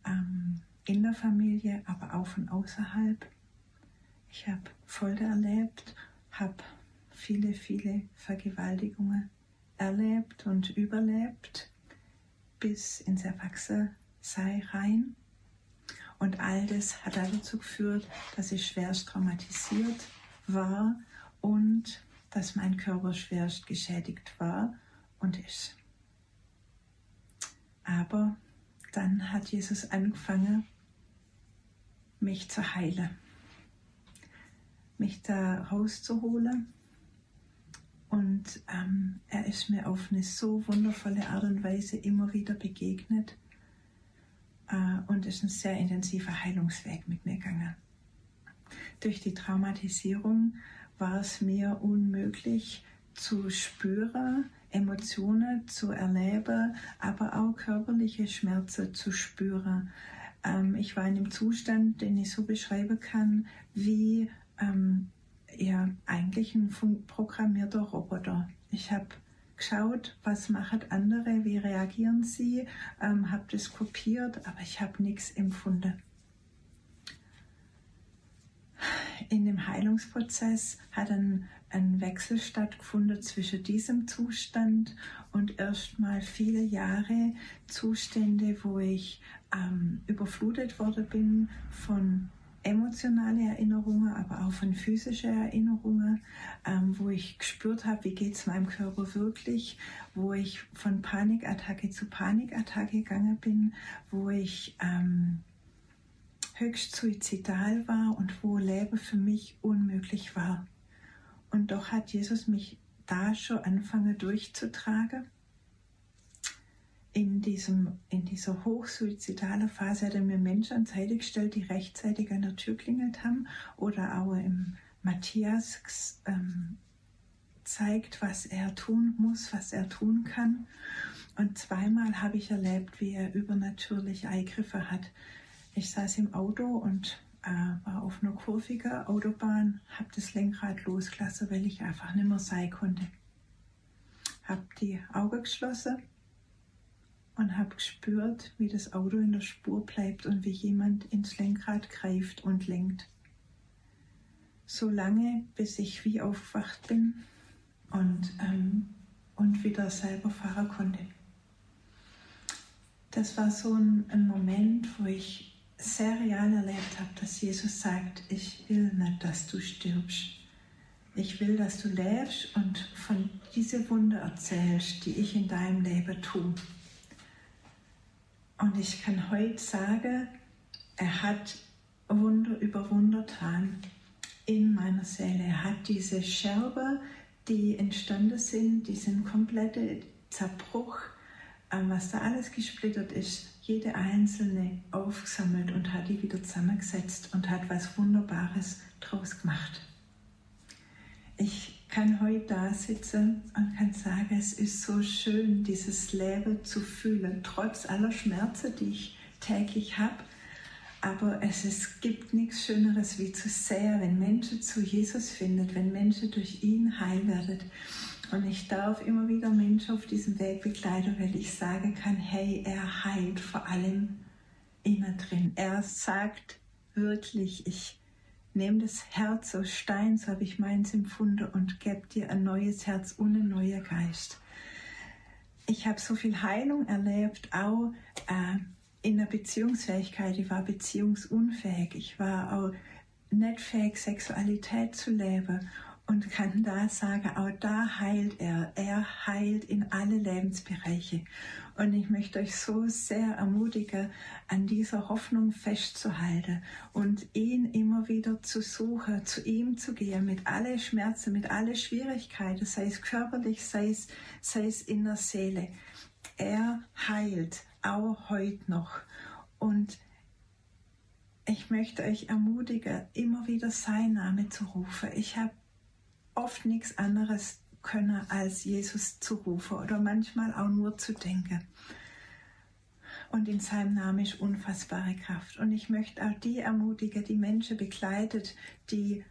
ähm, in der Familie, aber auch von außerhalb. Ich habe Folter erlebt, habe viele, viele Vergewaltigungen erlebt und überlebt bis ins Erwachsensein rein. Und all das hat dazu geführt, dass ich schwerst traumatisiert war und dass mein Körper schwerst geschädigt war und ist. Aber dann hat Jesus angefangen, mich zu heilen, mich da rauszuholen. Und ähm, er ist mir auf eine so wundervolle Art und Weise immer wieder begegnet äh, und ist ein sehr intensiver Heilungsweg mit mir gegangen. Durch die Traumatisierung war es mir unmöglich zu spüren, Emotionen zu erleben, aber auch körperliche Schmerzen zu spüren. Ähm, ich war in einem Zustand, den ich so beschreiben kann, wie ähm, ja, eigentlich ein programmierter Roboter. Ich habe geschaut, was machen andere, wie reagieren sie, ähm, habe das kopiert, aber ich habe nichts empfunden. In dem Heilungsprozess hat ein ein Wechsel stattgefunden zwischen diesem Zustand und erstmal viele Jahre Zustände, wo ich ähm, überflutet worden bin von emotionalen Erinnerungen, aber auch von physischen Erinnerungen, ähm, wo ich gespürt habe, wie geht es meinem Körper wirklich, wo ich von Panikattacke zu Panikattacke gegangen bin, wo ich ähm, höchst suizidal war und wo Leben für mich unmöglich war. Und doch hat Jesus mich da schon anfangen durchzutragen. In, diesem, in dieser hochsuizidalen Phase hat er mir Menschen an Seite gestellt, die rechtzeitig an der Tür klingelt haben oder auch im Matthias ähm, zeigt, was er tun muss, was er tun kann. Und zweimal habe ich erlebt, wie er übernatürliche Eingriffe hat. Ich saß im Auto und war auf einer kurvigen Autobahn, habe das Lenkrad losgelassen, weil ich einfach nicht mehr sein konnte. Habe die Augen geschlossen und habe gespürt, wie das Auto in der Spur bleibt und wie jemand ins Lenkrad greift und lenkt. So lange, bis ich wie aufgewacht bin und, ähm, und wieder selber fahren konnte. Das war so ein, ein Moment, wo ich sehr real erlebt habe, dass Jesus sagt, ich will nicht, dass du stirbst. Ich will, dass du lebst und von diese Wunder erzählst, die ich in deinem Leben tue. Und ich kann heute sagen, er hat Wunder über Wunder getan in meiner Seele. Er hat diese Scherbe, die entstanden sind, diesen kompletten Zerbruch, was da alles gesplittert ist, jede einzelne aufgesammelt und hat die wieder zusammengesetzt und hat was Wunderbares draus gemacht. Ich kann heute da sitzen und kann sagen, es ist so schön, dieses Leben zu fühlen, trotz aller Schmerzen, die ich täglich habe. Aber es ist, gibt nichts Schöneres, wie zu sehen, wenn Menschen zu Jesus finden, wenn Menschen durch ihn heil werden. Und ich darf immer wieder Menschen auf diesem Weg begleiten, weil ich sagen kann, hey, er heilt vor allem innen drin. Er sagt wirklich, ich nehme das Herz aus Stein, so habe ich meins empfunden, und gebe dir ein neues Herz und ein neuer Geist. Ich habe so viel Heilung erlebt, auch äh, in der Beziehungsfähigkeit. Ich war beziehungsunfähig. Ich war auch nicht fähig, Sexualität zu leben und kann da sagen, auch da heilt er. Er heilt in alle Lebensbereiche. Und ich möchte euch so sehr ermutigen, an dieser Hoffnung festzuhalten und ihn immer wieder zu suchen, zu ihm zu gehen, mit alle Schmerzen, mit alle Schwierigkeiten, sei es körperlich, sei es, sei es in der Seele. Er heilt, auch heute noch. Und ich möchte euch ermutigen, immer wieder sein Name zu rufen. Ich habe oft nichts anderes können, als Jesus zu rufen oder manchmal auch nur zu denken. Und in seinem Namen ist unfassbare Kraft. Und ich möchte auch die ermutigen, die Menschen begleitet, die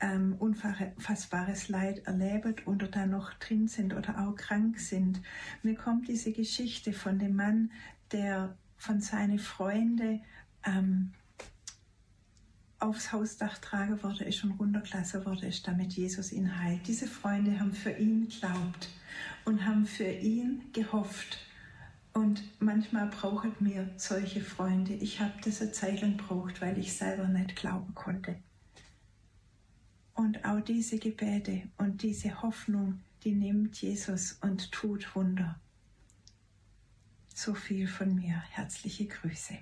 ähm, unfassbares Leid erleben oder da noch drin sind oder auch krank sind. Mir kommt diese Geschichte von dem Mann, der von seinen Freunden ähm, aufs Hausdach tragen wurde ist und runtergelassen wurde ist, damit Jesus ihn heilt. Diese Freunde haben für ihn geglaubt und haben für ihn gehofft. Und manchmal brauchen mir solche Freunde. Ich habe eine Zeit lang braucht, weil ich selber nicht glauben konnte. Und auch diese Gebete und diese Hoffnung, die nimmt Jesus und tut Wunder. So viel von mir. Herzliche Grüße.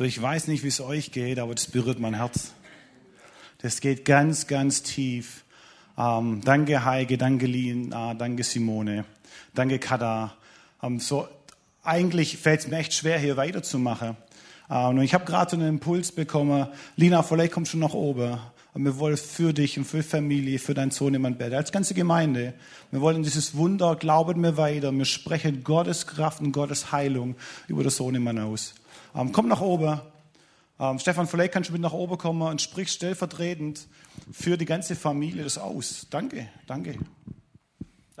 So, ich weiß nicht, wie es euch geht, aber das berührt mein Herz. Das geht ganz, ganz tief. Ähm, danke Heike, danke Lina, danke Simone, danke Kada. Ähm, so, eigentlich fällt es mir echt schwer, hier weiterzumachen. Ähm, und ich habe gerade einen Impuls bekommen. Lina, vielleicht kommst du nach oben. Wir wollen für dich und für Familie, für deinen Sohn im Bett, als ganze Gemeinde. Wir wollen dieses Wunder, glauben wir weiter. Wir sprechen Gottes Kraft und Gottes Heilung über das Sohn im aus. Ähm, komm nach oben. Ähm, Stefan, vielleicht kannst du mit nach oben kommen und sprichst stellvertretend für die ganze Familie das aus. Danke, danke.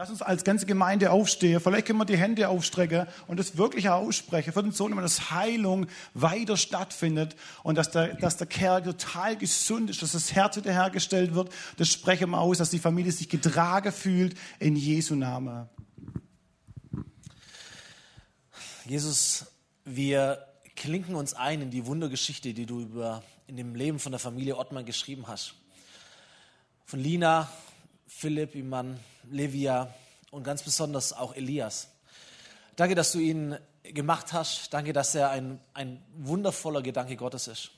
Lass uns als ganze Gemeinde aufstehen. Vielleicht können wir die Hände aufstrecken und das wirklich aussprechen für den Sohn, dass Heilung weiter stattfindet und dass der, dass der Kerl total gesund ist, dass das Herz wiederhergestellt wird. Das sprechen wir aus, dass die Familie sich getragen fühlt in Jesu Namen. Jesus, wir klinken uns ein in die Wundergeschichte, die du über, in dem Leben von der Familie Ottmann geschrieben hast. von Lina, Philipp, ihr Mann, Livia und ganz besonders auch Elias. Danke, dass du ihn gemacht hast. Danke, dass er ein, ein wundervoller Gedanke Gottes ist.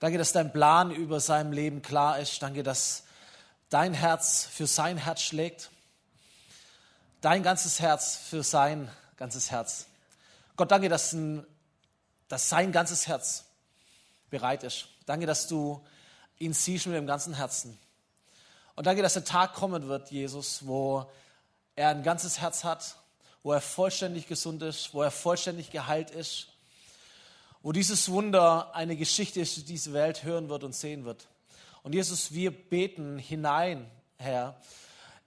Danke, dass dein Plan über seinem Leben klar ist. Danke, dass dein Herz für sein Herz schlägt. Dein ganzes Herz für sein ganzes Herz. Gott, danke, dass, ein, dass sein ganzes Herz bereit ist. Danke, dass du ihn siehst mit dem ganzen Herzen. Und danke, dass der Tag kommen wird, Jesus, wo er ein ganzes Herz hat, wo er vollständig gesund ist, wo er vollständig geheilt ist, wo dieses Wunder eine Geschichte ist, die diese Welt hören wird und sehen wird. Und Jesus, wir beten hinein, Herr,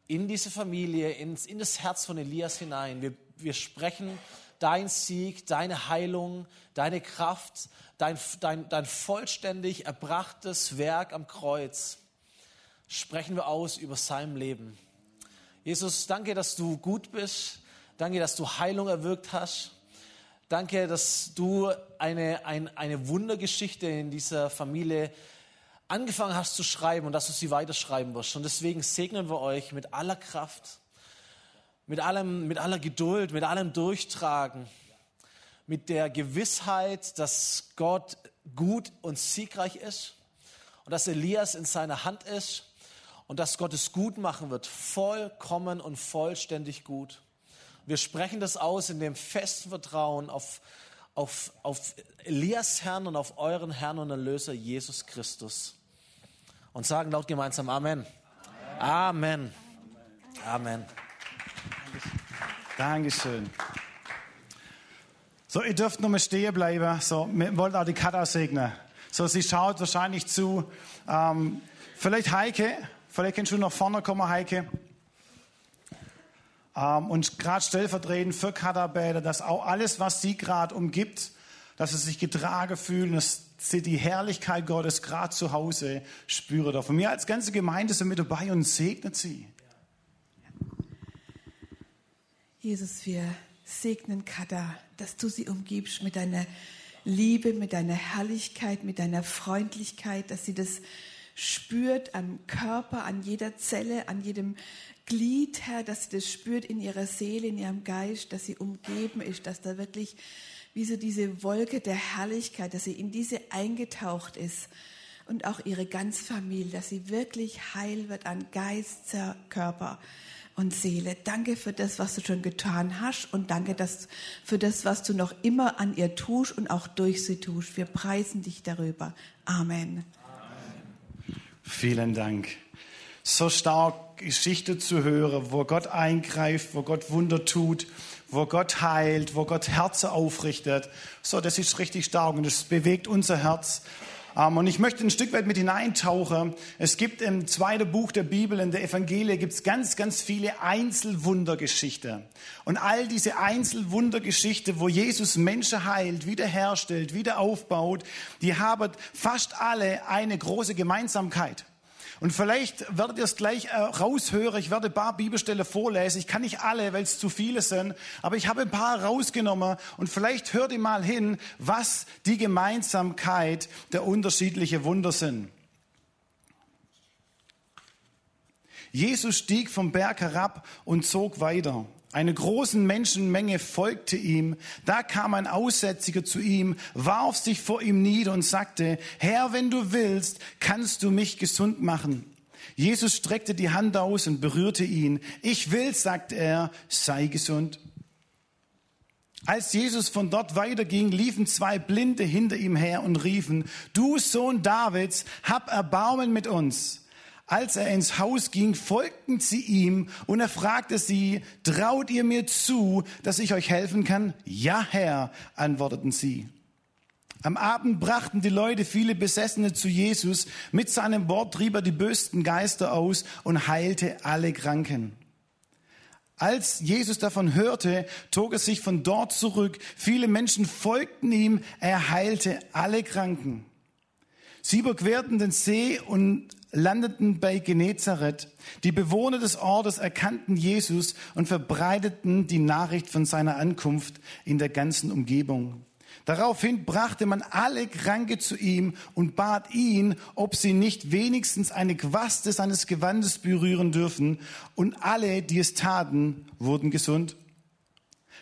in diese Familie, ins, in das Herz von Elias hinein. Wir, wir sprechen dein Sieg, deine Heilung, deine Kraft, dein, dein, dein vollständig erbrachtes Werk am Kreuz sprechen wir aus über sein Leben. Jesus, danke, dass du gut bist. Danke, dass du Heilung erwirkt hast. Danke, dass du eine, ein, eine Wundergeschichte in dieser Familie angefangen hast zu schreiben und dass du sie weiterschreiben wirst. Und deswegen segnen wir euch mit aller Kraft, mit, allem, mit aller Geduld, mit allem Durchtragen, mit der Gewissheit, dass Gott gut und siegreich ist und dass Elias in seiner Hand ist und dass Gott es gut machen wird, vollkommen und vollständig gut. Wir sprechen das aus in dem festen Vertrauen auf, auf, auf Elias Herrn und auf euren Herrn und Erlöser Jesus Christus. Und sagen laut gemeinsam Amen. Amen. Amen. Dankeschön. So, ihr dürft nur mal stehen bleiben. So, wir wollen auch die Katze segnen. So, sie schaut wahrscheinlich zu. Ähm, vielleicht Heike, Vielleicht kannst du nach vorne kommen, Heike. Ähm, und gerade stellvertretend für Katabäder, dass auch alles, was sie gerade umgibt, dass sie sich getragen fühlen, dass sie die Herrlichkeit Gottes gerade zu Hause spüren dürfen. Wir als ganze Gemeinde sind mit dabei und segnet sie. Jesus, wir segnen Kada, dass du sie umgibst mit deiner Liebe, mit deiner Herrlichkeit, mit deiner Freundlichkeit, dass sie das spürt am Körper, an jeder Zelle, an jedem Glied, Herr, dass sie das spürt in ihrer Seele, in ihrem Geist, dass sie umgeben ist, dass da wirklich wie so diese Wolke der Herrlichkeit, dass sie in diese eingetaucht ist. Und auch ihre ganze Familie, dass sie wirklich heil wird an Geist, Körper und Seele. Danke für das, was du schon getan hast und danke dass, für das, was du noch immer an ihr tust und auch durch sie tust. Wir preisen dich darüber. Amen. Vielen Dank. So stark Geschichte zu hören, wo Gott eingreift, wo Gott Wunder tut, wo Gott heilt, wo Gott Herzen aufrichtet. So, das ist richtig stark und es bewegt unser Herz. Ähm, und ich möchte ein Stück weit mit hineintauchen. Es gibt im zweiten Buch der Bibel, in der Evangelie, gibt es ganz, ganz viele Einzelwundergeschichten. Und all diese Einzelwundergeschichten, wo Jesus Menschen heilt, wiederherstellt, wieder aufbaut, die haben fast alle eine große Gemeinsamkeit. Und vielleicht werdet ihr es gleich äh, raushören. Ich werde ein paar Bibelstelle vorlesen. Ich kann nicht alle, weil es zu viele sind. Aber ich habe ein paar rausgenommen. Und vielleicht hört ihr mal hin, was die Gemeinsamkeit der unterschiedlichen Wunder sind. Jesus stieg vom Berg herab und zog weiter. Eine große Menschenmenge folgte ihm. Da kam ein Aussätziger zu ihm, warf sich vor ihm nieder und sagte, Herr, wenn du willst, kannst du mich gesund machen. Jesus streckte die Hand aus und berührte ihn. Ich will, sagte er, sei gesund. Als Jesus von dort weiterging, liefen zwei Blinde hinter ihm her und riefen, du Sohn Davids, hab Erbarmen mit uns. Als er ins Haus ging, folgten sie ihm und er fragte sie, traut ihr mir zu, dass ich euch helfen kann? Ja, Herr, antworteten sie. Am Abend brachten die Leute viele Besessene zu Jesus. Mit seinem Wort trieb er die bösten Geister aus und heilte alle Kranken. Als Jesus davon hörte, zog er sich von dort zurück. Viele Menschen folgten ihm. Er heilte alle Kranken. Sie überquerten den See und landeten bei Genezareth. Die Bewohner des Ortes erkannten Jesus und verbreiteten die Nachricht von seiner Ankunft in der ganzen Umgebung. Daraufhin brachte man alle Kranke zu ihm und bat ihn, ob sie nicht wenigstens eine Quaste seines Gewandes berühren dürfen. Und alle, die es taten, wurden gesund.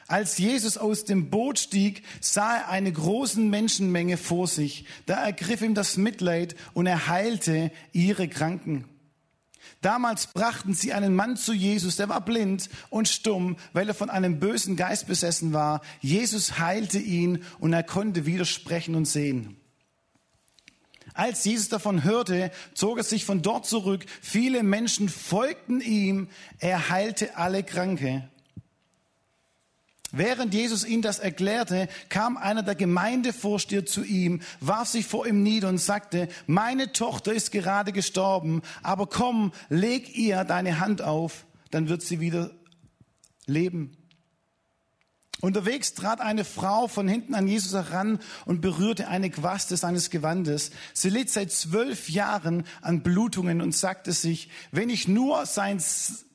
Als Jesus aus dem Boot stieg, sah er eine große Menschenmenge vor sich. Da ergriff ihm das Mitleid und er heilte ihre Kranken. Damals brachten sie einen Mann zu Jesus, der war blind und stumm, weil er von einem bösen Geist besessen war. Jesus heilte ihn und er konnte wieder sprechen und sehen. Als Jesus davon hörte, zog er sich von dort zurück. Viele Menschen folgten ihm. Er heilte alle Kranke. Während Jesus ihm das erklärte, kam einer der Gemeindevorsteher zu ihm, warf sich vor ihm nieder und sagte, meine Tochter ist gerade gestorben, aber komm, leg ihr deine Hand auf, dann wird sie wieder leben. Unterwegs trat eine Frau von hinten an Jesus heran und berührte eine Quaste seines Gewandes. Sie litt seit zwölf Jahren an Blutungen und sagte sich, wenn ich nur sein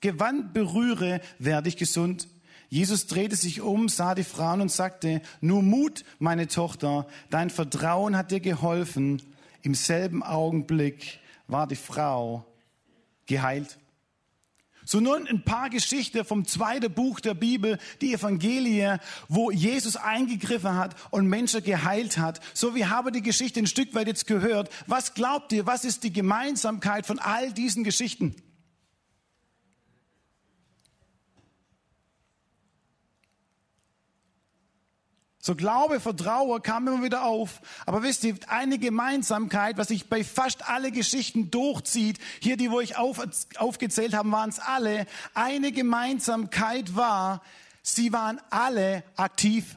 Gewand berühre, werde ich gesund. Jesus drehte sich um, sah die Frauen und sagte, nur Mut, meine Tochter, dein Vertrauen hat dir geholfen. Im selben Augenblick war die Frau geheilt. So nun ein paar Geschichten vom zweiten Buch der Bibel, die Evangelie, wo Jesus eingegriffen hat und Menschen geheilt hat. So, wir haben die Geschichte ein Stück weit jetzt gehört. Was glaubt ihr, was ist die Gemeinsamkeit von all diesen Geschichten? So Glaube, Vertrauen kam immer wieder auf. Aber wisst ihr, eine Gemeinsamkeit, was sich bei fast alle Geschichten durchzieht, hier die, wo ich auf, aufgezählt habe, waren es alle. Eine Gemeinsamkeit war, sie waren alle aktiv.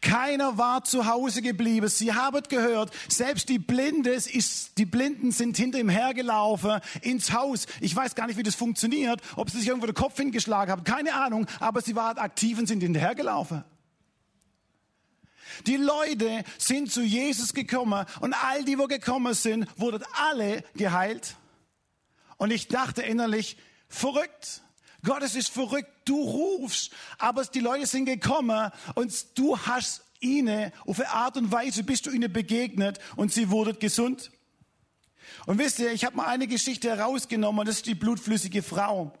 Keiner war zu Hause geblieben. Sie haben gehört, selbst die Blinde, ist, die Blinden sind hinter ihm hergelaufen ins Haus. Ich weiß gar nicht, wie das funktioniert, ob sie sich irgendwo den Kopf hingeschlagen haben, keine Ahnung, aber sie waren aktiv und sind hinterhergelaufen. Die Leute sind zu Jesus gekommen und all die, wo gekommen sind, wurden alle geheilt. Und ich dachte innerlich, verrückt. Gott, es ist verrückt. Du rufst, aber die Leute sind gekommen und du hast ihnen, auf eine Art und Weise bist du ihnen begegnet und sie wurden gesund. Und wisst ihr, ich habe mal eine Geschichte herausgenommen, das ist die blutflüssige Frau.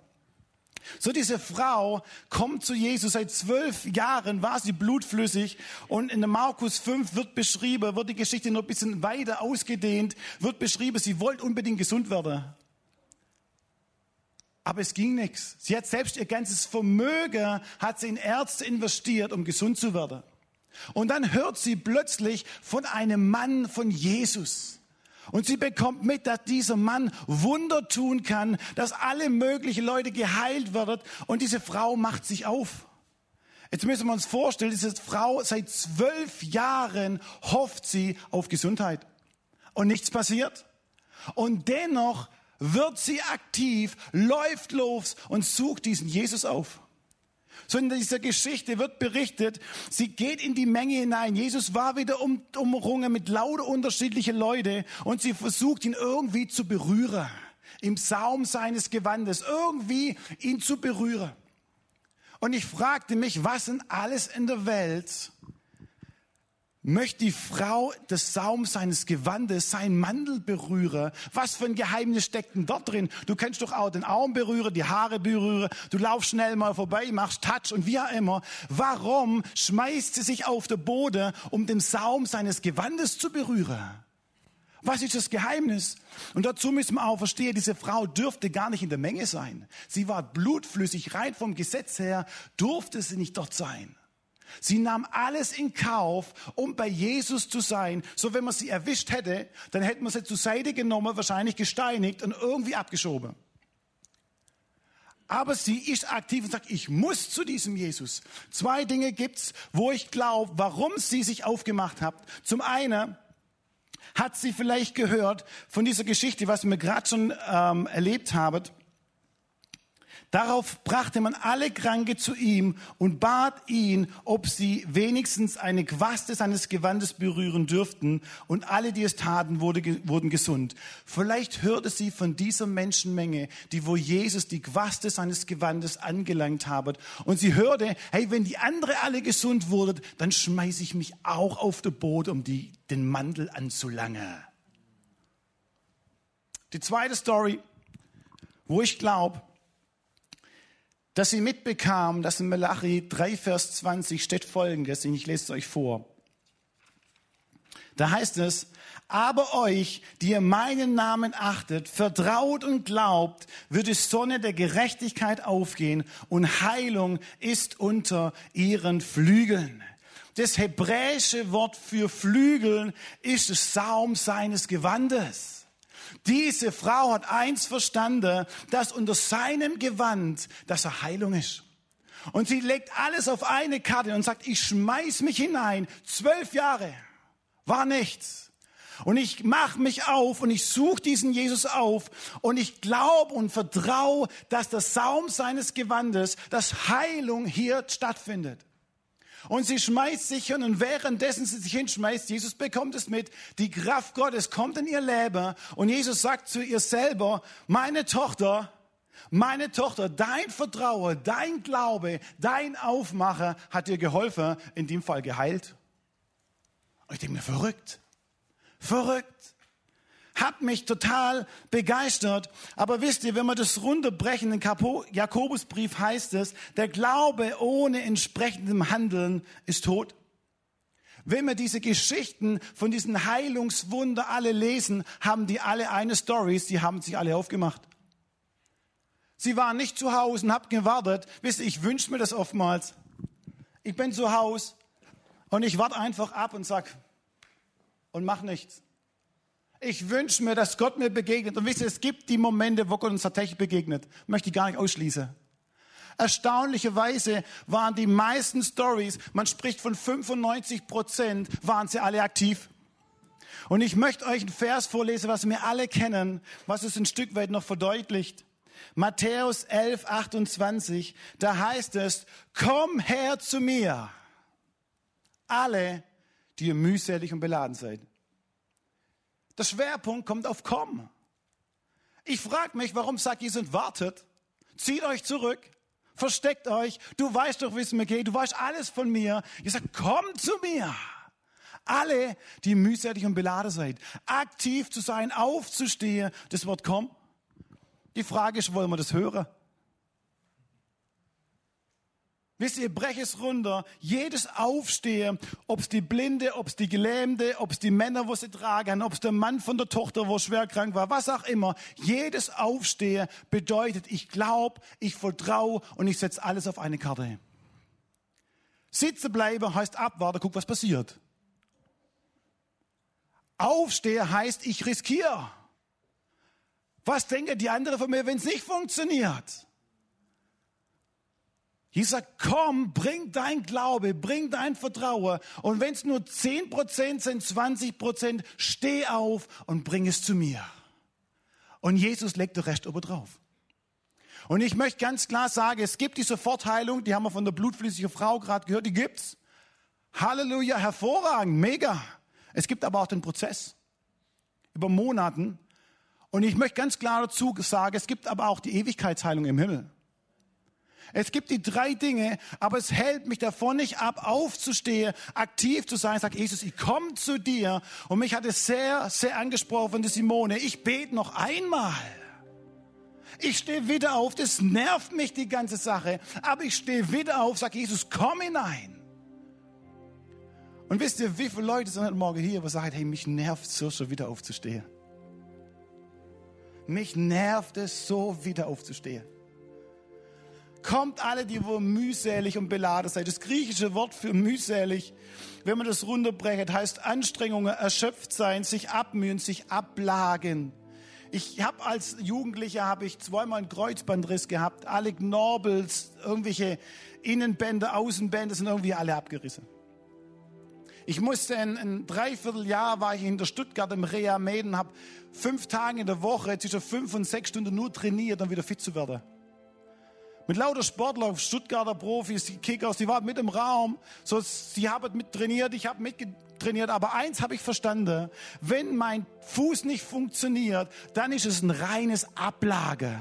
So diese Frau kommt zu Jesus. Seit zwölf Jahren war sie blutflüssig. Und in Markus 5 wird beschrieben, wird die Geschichte noch ein bisschen weiter ausgedehnt, wird beschrieben, sie wollte unbedingt gesund werden. Aber es ging nichts. Sie hat selbst ihr ganzes Vermögen, hat sie in Ärzte investiert, um gesund zu werden. Und dann hört sie plötzlich von einem Mann von Jesus. Und sie bekommt mit, dass dieser Mann Wunder tun kann, dass alle möglichen Leute geheilt werden. Und diese Frau macht sich auf. Jetzt müssen wir uns vorstellen, diese Frau seit zwölf Jahren hofft sie auf Gesundheit. Und nichts passiert. Und dennoch wird sie aktiv, läuft los und sucht diesen Jesus auf. So in dieser Geschichte wird berichtet, sie geht in die Menge hinein. Jesus war wieder um, umrungen mit lauter unterschiedlichen Leute und sie versucht ihn irgendwie zu berühren. Im Saum seines Gewandes. Irgendwie ihn zu berühren. Und ich fragte mich, was denn alles in der Welt möchte die Frau des Saum seines Gewandes, sein Mandel berühren. Was für ein Geheimnis steckt denn dort drin? Du kannst doch auch den Arm berühren, die Haare berühren, du laufst schnell mal vorbei, machst Touch und wie auch immer. Warum schmeißt sie sich auf den Boden, um den Saum seines Gewandes zu berühren? Was ist das Geheimnis? Und dazu müssen wir auch verstehen, diese Frau dürfte gar nicht in der Menge sein. Sie war blutflüssig, rein vom Gesetz her durfte sie nicht dort sein. Sie nahm alles in Kauf, um bei Jesus zu sein. So, wenn man sie erwischt hätte, dann hätte man sie zur Seite genommen, wahrscheinlich gesteinigt und irgendwie abgeschoben. Aber sie ist aktiv und sagt, ich muss zu diesem Jesus. Zwei Dinge gibt's, wo ich glaube, warum sie sich aufgemacht hat. Zum einen hat sie vielleicht gehört von dieser Geschichte, was wir gerade schon ähm, erlebt haben, Darauf brachte man alle Kranke zu ihm und bat ihn, ob sie wenigstens eine Quaste seines Gewandes berühren dürften. Und alle, die es taten, wurde, wurden gesund. Vielleicht hörte sie von dieser Menschenmenge, die wo Jesus die Quaste seines Gewandes angelangt habe. Und sie hörte, hey, wenn die andere alle gesund wurden, dann schmeiße ich mich auch auf das Boot, um die, den Mantel anzulangen. Die zweite Story, wo ich glaube, dass sie mitbekamen, dass in Malachi 3, Vers 20 steht folgendes, ich lese es euch vor. Da heißt es, aber euch, die ihr meinen Namen achtet, vertraut und glaubt, wird die Sonne der Gerechtigkeit aufgehen und Heilung ist unter ihren Flügeln. Das hebräische Wort für Flügeln ist das Saum seines Gewandes. Diese Frau hat eins verstanden, dass unter seinem Gewand, dass er Heilung ist. Und sie legt alles auf eine Karte und sagt, ich schmeiß mich hinein. Zwölf Jahre war nichts. Und ich mache mich auf und ich suche diesen Jesus auf und ich glaube und vertraue, dass der Saum seines Gewandes, dass Heilung hier stattfindet. Und sie schmeißt sich hin und währenddessen sie sich hinschmeißt, Jesus bekommt es mit, die Kraft Gottes kommt in ihr Leben und Jesus sagt zu ihr selber, meine Tochter, meine Tochter, dein Vertrauen, dein Glaube, dein Aufmacher hat dir geholfen, in dem Fall geheilt. Und ich denke mir, verrückt, verrückt hat mich total begeistert. Aber wisst ihr, wenn wir das runterbrechen, im Jakobusbrief heißt es, der Glaube ohne entsprechendem Handeln ist tot. Wenn wir diese Geschichten von diesen Heilungswunder alle lesen, haben die alle eine Story, die haben sich alle aufgemacht. Sie waren nicht zu Hause und haben gewartet. Wisst ihr, ich wünsche mir das oftmals. Ich bin zu Hause und ich warte einfach ab und sag und mach nichts. Ich wünsche mir, dass Gott mir begegnet. Und wisst ihr, es gibt die Momente, wo Gott uns tatsächlich begegnet. Möchte ich gar nicht ausschließen. Erstaunlicherweise waren die meisten Stories, man spricht von 95 Prozent, waren sie alle aktiv. Und ich möchte euch einen Vers vorlesen, was wir alle kennen, was es ein Stück weit noch verdeutlicht. Matthäus 11, 28, da heißt es, komm her zu mir, alle, die ihr mühselig und beladen seid. Der Schwerpunkt kommt auf Komm. Ich frage mich, warum sagt Jesus, wartet, zieht euch zurück, versteckt euch, du weißt doch, wie es mir geht, du weißt alles von mir. Ihr sagt, komm zu mir. Alle, die mühselig und beladen seid, aktiv zu sein, aufzustehen, das Wort komm. Die Frage ist, wollen wir das hören? Wisst ihr, brech es runter. Jedes Aufstehen, ob es die Blinde, ob es die Gelähmte, ob es die Männer, wo sie tragen, ob es der Mann von der Tochter, wo schwer krank war, was auch immer. Jedes Aufstehen bedeutet, ich glaube, ich vertraue und ich setze alles auf eine Karte. Sitze bleiben heißt abwarten, guck, was passiert. Aufstehen heißt, ich riskiere. Was denken die anderen von mir, wenn es nicht funktioniert? Jesus sagt, komm, bring dein Glaube, bring dein Vertrauen. Und wenn es nur 10% sind, 20%, steh auf und bring es zu mir. Und Jesus legt den Rest oben drauf. Und ich möchte ganz klar sagen, es gibt die Sofortheilung, die haben wir von der blutflüssigen Frau gerade gehört, die gibt's. Halleluja, hervorragend, mega. Es gibt aber auch den Prozess über Monaten. Und ich möchte ganz klar dazu sagen, es gibt aber auch die Ewigkeitsheilung im Himmel. Es gibt die drei Dinge, aber es hält mich davon nicht ab, aufzustehen, aktiv zu sein. Sage, Jesus, ich komme zu dir. Und mich hat es sehr, sehr angesprochen der Simone. Ich bete noch einmal. Ich stehe wieder auf. Das nervt mich, die ganze Sache. Aber ich stehe wieder auf, sage Jesus, komm hinein. Und wisst ihr, wie viele Leute sind heute Morgen hier, die sagen, hey, mich nervt es so, schon wieder aufzustehen. Mich nervt es so, wieder aufzustehen. Kommt alle, die wo mühselig und beladen seid. Das griechische Wort für mühselig, wenn man das runterbrecht, heißt Anstrengungen, erschöpft sein, sich abmühen, sich ablagen. Ich habe als Jugendlicher habe ich zweimal einen Kreuzbandriss gehabt, alle Knorpels, irgendwelche Innenbänder, Außenbänder sind irgendwie alle abgerissen. Ich musste ein, ein Dreivierteljahr war ich in der Stuttgart im Rea Meden, habe fünf Tage in der Woche zwischen fünf und sechs Stunden nur trainiert, um wieder fit zu werden. Mit lauter Sportler, Stuttgarter Profis, die Kickers, die waren mit im Raum. So, sie haben mit trainiert, ich habe mittrainiert. Aber eins habe ich verstanden. Wenn mein Fuß nicht funktioniert, dann ist es ein reines Ablage.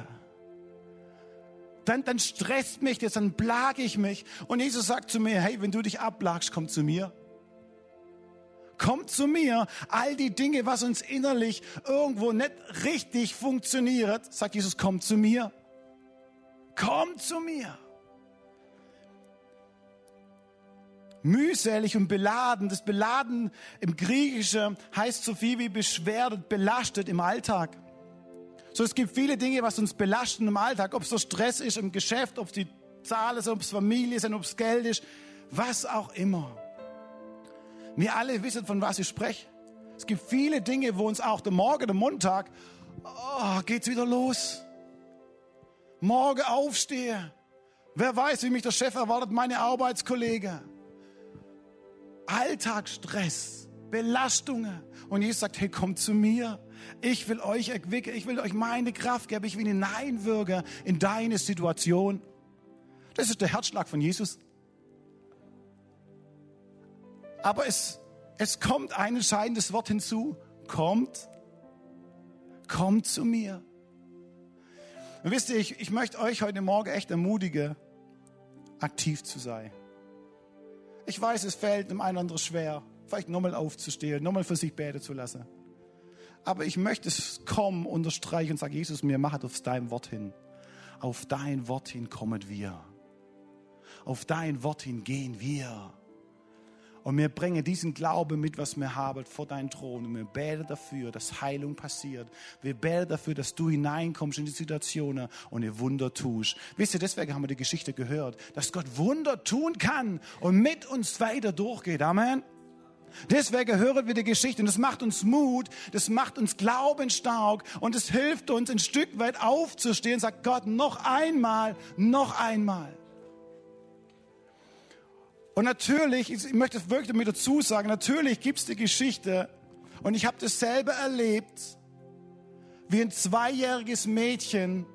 Dann, dann stresst mich das, dann plage ich mich. Und Jesus sagt zu mir, hey, wenn du dich ablagst, komm zu mir. Komm zu mir. All die Dinge, was uns innerlich irgendwo nicht richtig funktioniert, sagt Jesus, komm zu mir. Komm zu mir. Mühselig und beladen. Das Beladen im Griechischen heißt so viel wie beschwert, belastet im Alltag. So, es gibt viele Dinge, was uns belasten im Alltag. Ob es der Stress ist im Geschäft, ob es die Zahlen sind, ob es Familie ist, ob es Geld ist, was auch immer. Wir alle wissen, von was ich spreche. Es gibt viele Dinge, wo uns auch der Morgen, der Montag, oh, geht's wieder los morgen aufstehe. Wer weiß, wie mich der Chef erwartet, meine Arbeitskollegen. Alltagsstress, Belastungen. Und Jesus sagt, hey, kommt zu mir. Ich will euch erquicken, ich will euch meine Kraft geben, ich will hineinwirken in deine Situation. Das ist der Herzschlag von Jesus. Aber es, es kommt ein entscheidendes Wort hinzu. Kommt, kommt zu mir. Und wisst ihr, ich, ich möchte euch heute Morgen echt ermutigen, aktiv zu sein. Ich weiß, es fällt dem einen oder anderen schwer, vielleicht nochmal aufzustehen, nochmal für sich beten zu lassen. Aber ich möchte es kommen, unterstreichen und sagen, Jesus, mir macht auf dein Wort hin. Auf dein Wort hin kommen wir. Auf dein Wort hin gehen wir. Und wir bringen diesen Glauben mit, was wir haben, vor deinen Thron. Und wir beten dafür, dass Heilung passiert. Wir beten dafür, dass du hineinkommst in die Situationen und ihr Wunder tust. Wisst ihr, deswegen haben wir die Geschichte gehört, dass Gott Wunder tun kann und mit uns weiter durchgeht. Amen. Deswegen hören wir die Geschichte und das macht uns Mut, das macht uns Glauben stark und es hilft uns ein Stück weit aufzustehen, sagt Gott noch einmal, noch einmal. Und natürlich, ich möchte wirklich damit dazu sagen, natürlich gibt es die Geschichte, und ich habe das selber erlebt, wie ein zweijähriges Mädchen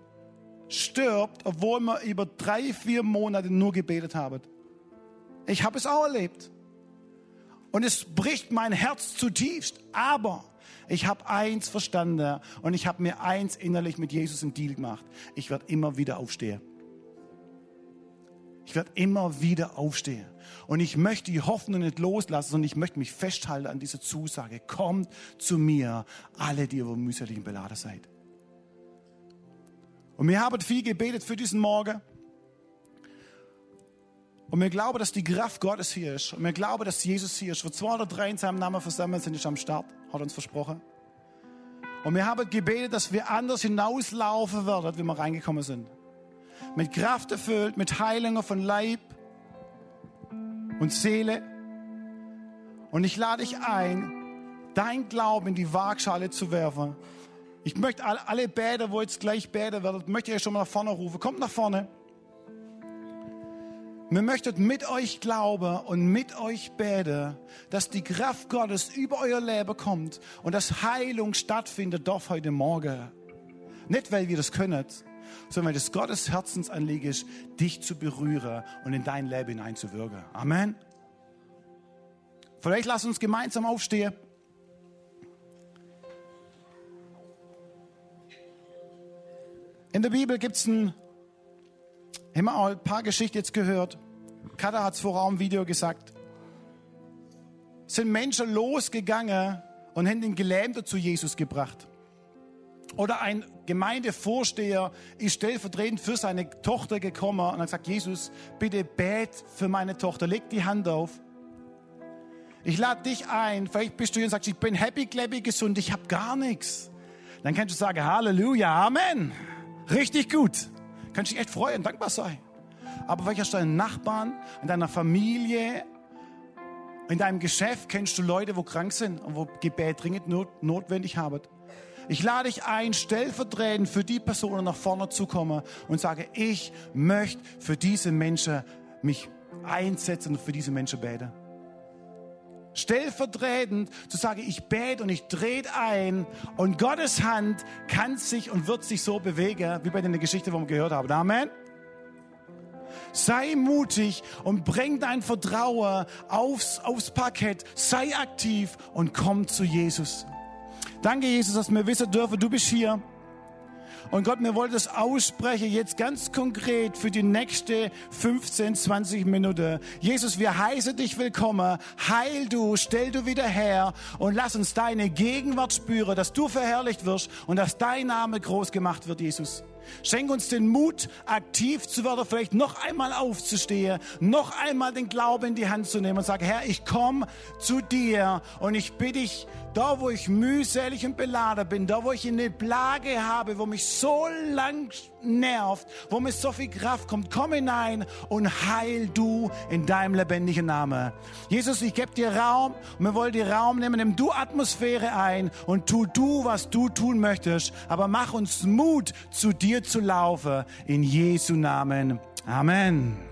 stirbt, obwohl man über drei, vier Monate nur gebetet haben. Ich habe es auch erlebt. Und es bricht mein Herz zutiefst. Aber ich habe eins verstanden und ich habe mir eins innerlich mit Jesus im Deal gemacht. Ich werde immer wieder aufstehen. Ich werde immer wieder aufstehen. Und ich möchte die Hoffnung nicht loslassen, sondern ich möchte mich festhalten an dieser Zusage. Kommt zu mir, alle, die ihr mühseligen beladen seid. Und wir haben viel gebetet für diesen Morgen. Und wir glauben, dass die Kraft Gottes hier ist. Und wir glauben, dass Jesus hier ist. Wo zwei oder drei in seinem Namen versammelt sind, ist am Start. Hat uns versprochen. Und wir haben gebetet, dass wir anders hinauslaufen werden, wie wir reingekommen sind mit Kraft erfüllt, mit Heilung von Leib und Seele. Und ich lade dich ein, dein Glauben in die Waagschale zu werfen. Ich möchte alle, Bäder, wo jetzt gleich Bäder werden, möchte ich schon mal nach vorne rufen. Kommt nach vorne. Wir möchten mit euch glauben und mit euch beten, dass die Kraft Gottes über euer Leben kommt und dass Heilung stattfindet darf heute Morgen. Nicht, weil wir das können, sondern weil es Gottes Herzensanliegen ist, dich zu berühren und in dein Leben hineinzuwirken. Amen. Vielleicht lass uns gemeinsam aufstehen. In der Bibel gibt es ein, haben wir auch ein paar Geschichten jetzt gehört. Kada hat es vorher im Video gesagt. Sind Menschen losgegangen und haben den Gelähmten zu Jesus gebracht. Oder ein Gemeindevorsteher ist stellvertretend für seine Tochter gekommen und hat gesagt, Jesus, bitte bet für meine Tochter, leg die Hand auf. Ich lade dich ein, vielleicht bist du hier und sagst, ich bin happy, clappy, gesund, ich habe gar nichts. Dann kannst du sagen, Halleluja, Amen. Richtig gut. Kannst dich echt freuen, dankbar sein. Aber vielleicht hast du deinen Nachbarn, in deiner Familie, in deinem Geschäft kennst du Leute, wo krank sind und wo Gebet dringend not, notwendig haben. Ich lade dich ein, stellvertretend für die Personen nach vorne zu kommen und sage, ich möchte für diese Menschen mich einsetzen und für diese Menschen beten. Stellvertretend zu sagen, ich bete und ich drehe ein und Gottes Hand kann sich und wird sich so bewegen, wie bei der Geschichte, die wir gehört haben. Amen. Sei mutig und bring dein Vertrauen aufs, aufs Parkett. Sei aktiv und komm zu Jesus. Danke, Jesus, dass wir wissen dürfen, du bist hier. Und Gott, mir wollte es aussprechen, jetzt ganz konkret für die nächste 15, 20 Minuten. Jesus, wir heißen dich willkommen. Heil du, stell du wieder her und lass uns deine Gegenwart spüren, dass du verherrlicht wirst und dass dein Name groß gemacht wird, Jesus. Schenk uns den Mut, aktiv zu werden, vielleicht noch einmal aufzustehen, noch einmal den Glauben in die Hand zu nehmen und sagen, Herr, ich komme zu dir und ich bitte dich, da wo ich mühselig und beladen bin, da wo ich eine Plage habe, wo mich so lang nervt, wo mir so viel Kraft kommt, komm hinein und heil du in deinem lebendigen Namen. Jesus, ich gebe dir Raum und wir wollen dir Raum nehmen, nimm du Atmosphäre ein und tu du, was du tun möchtest, aber mach uns Mut, zu dir zu laufen, in Jesu Namen. Amen.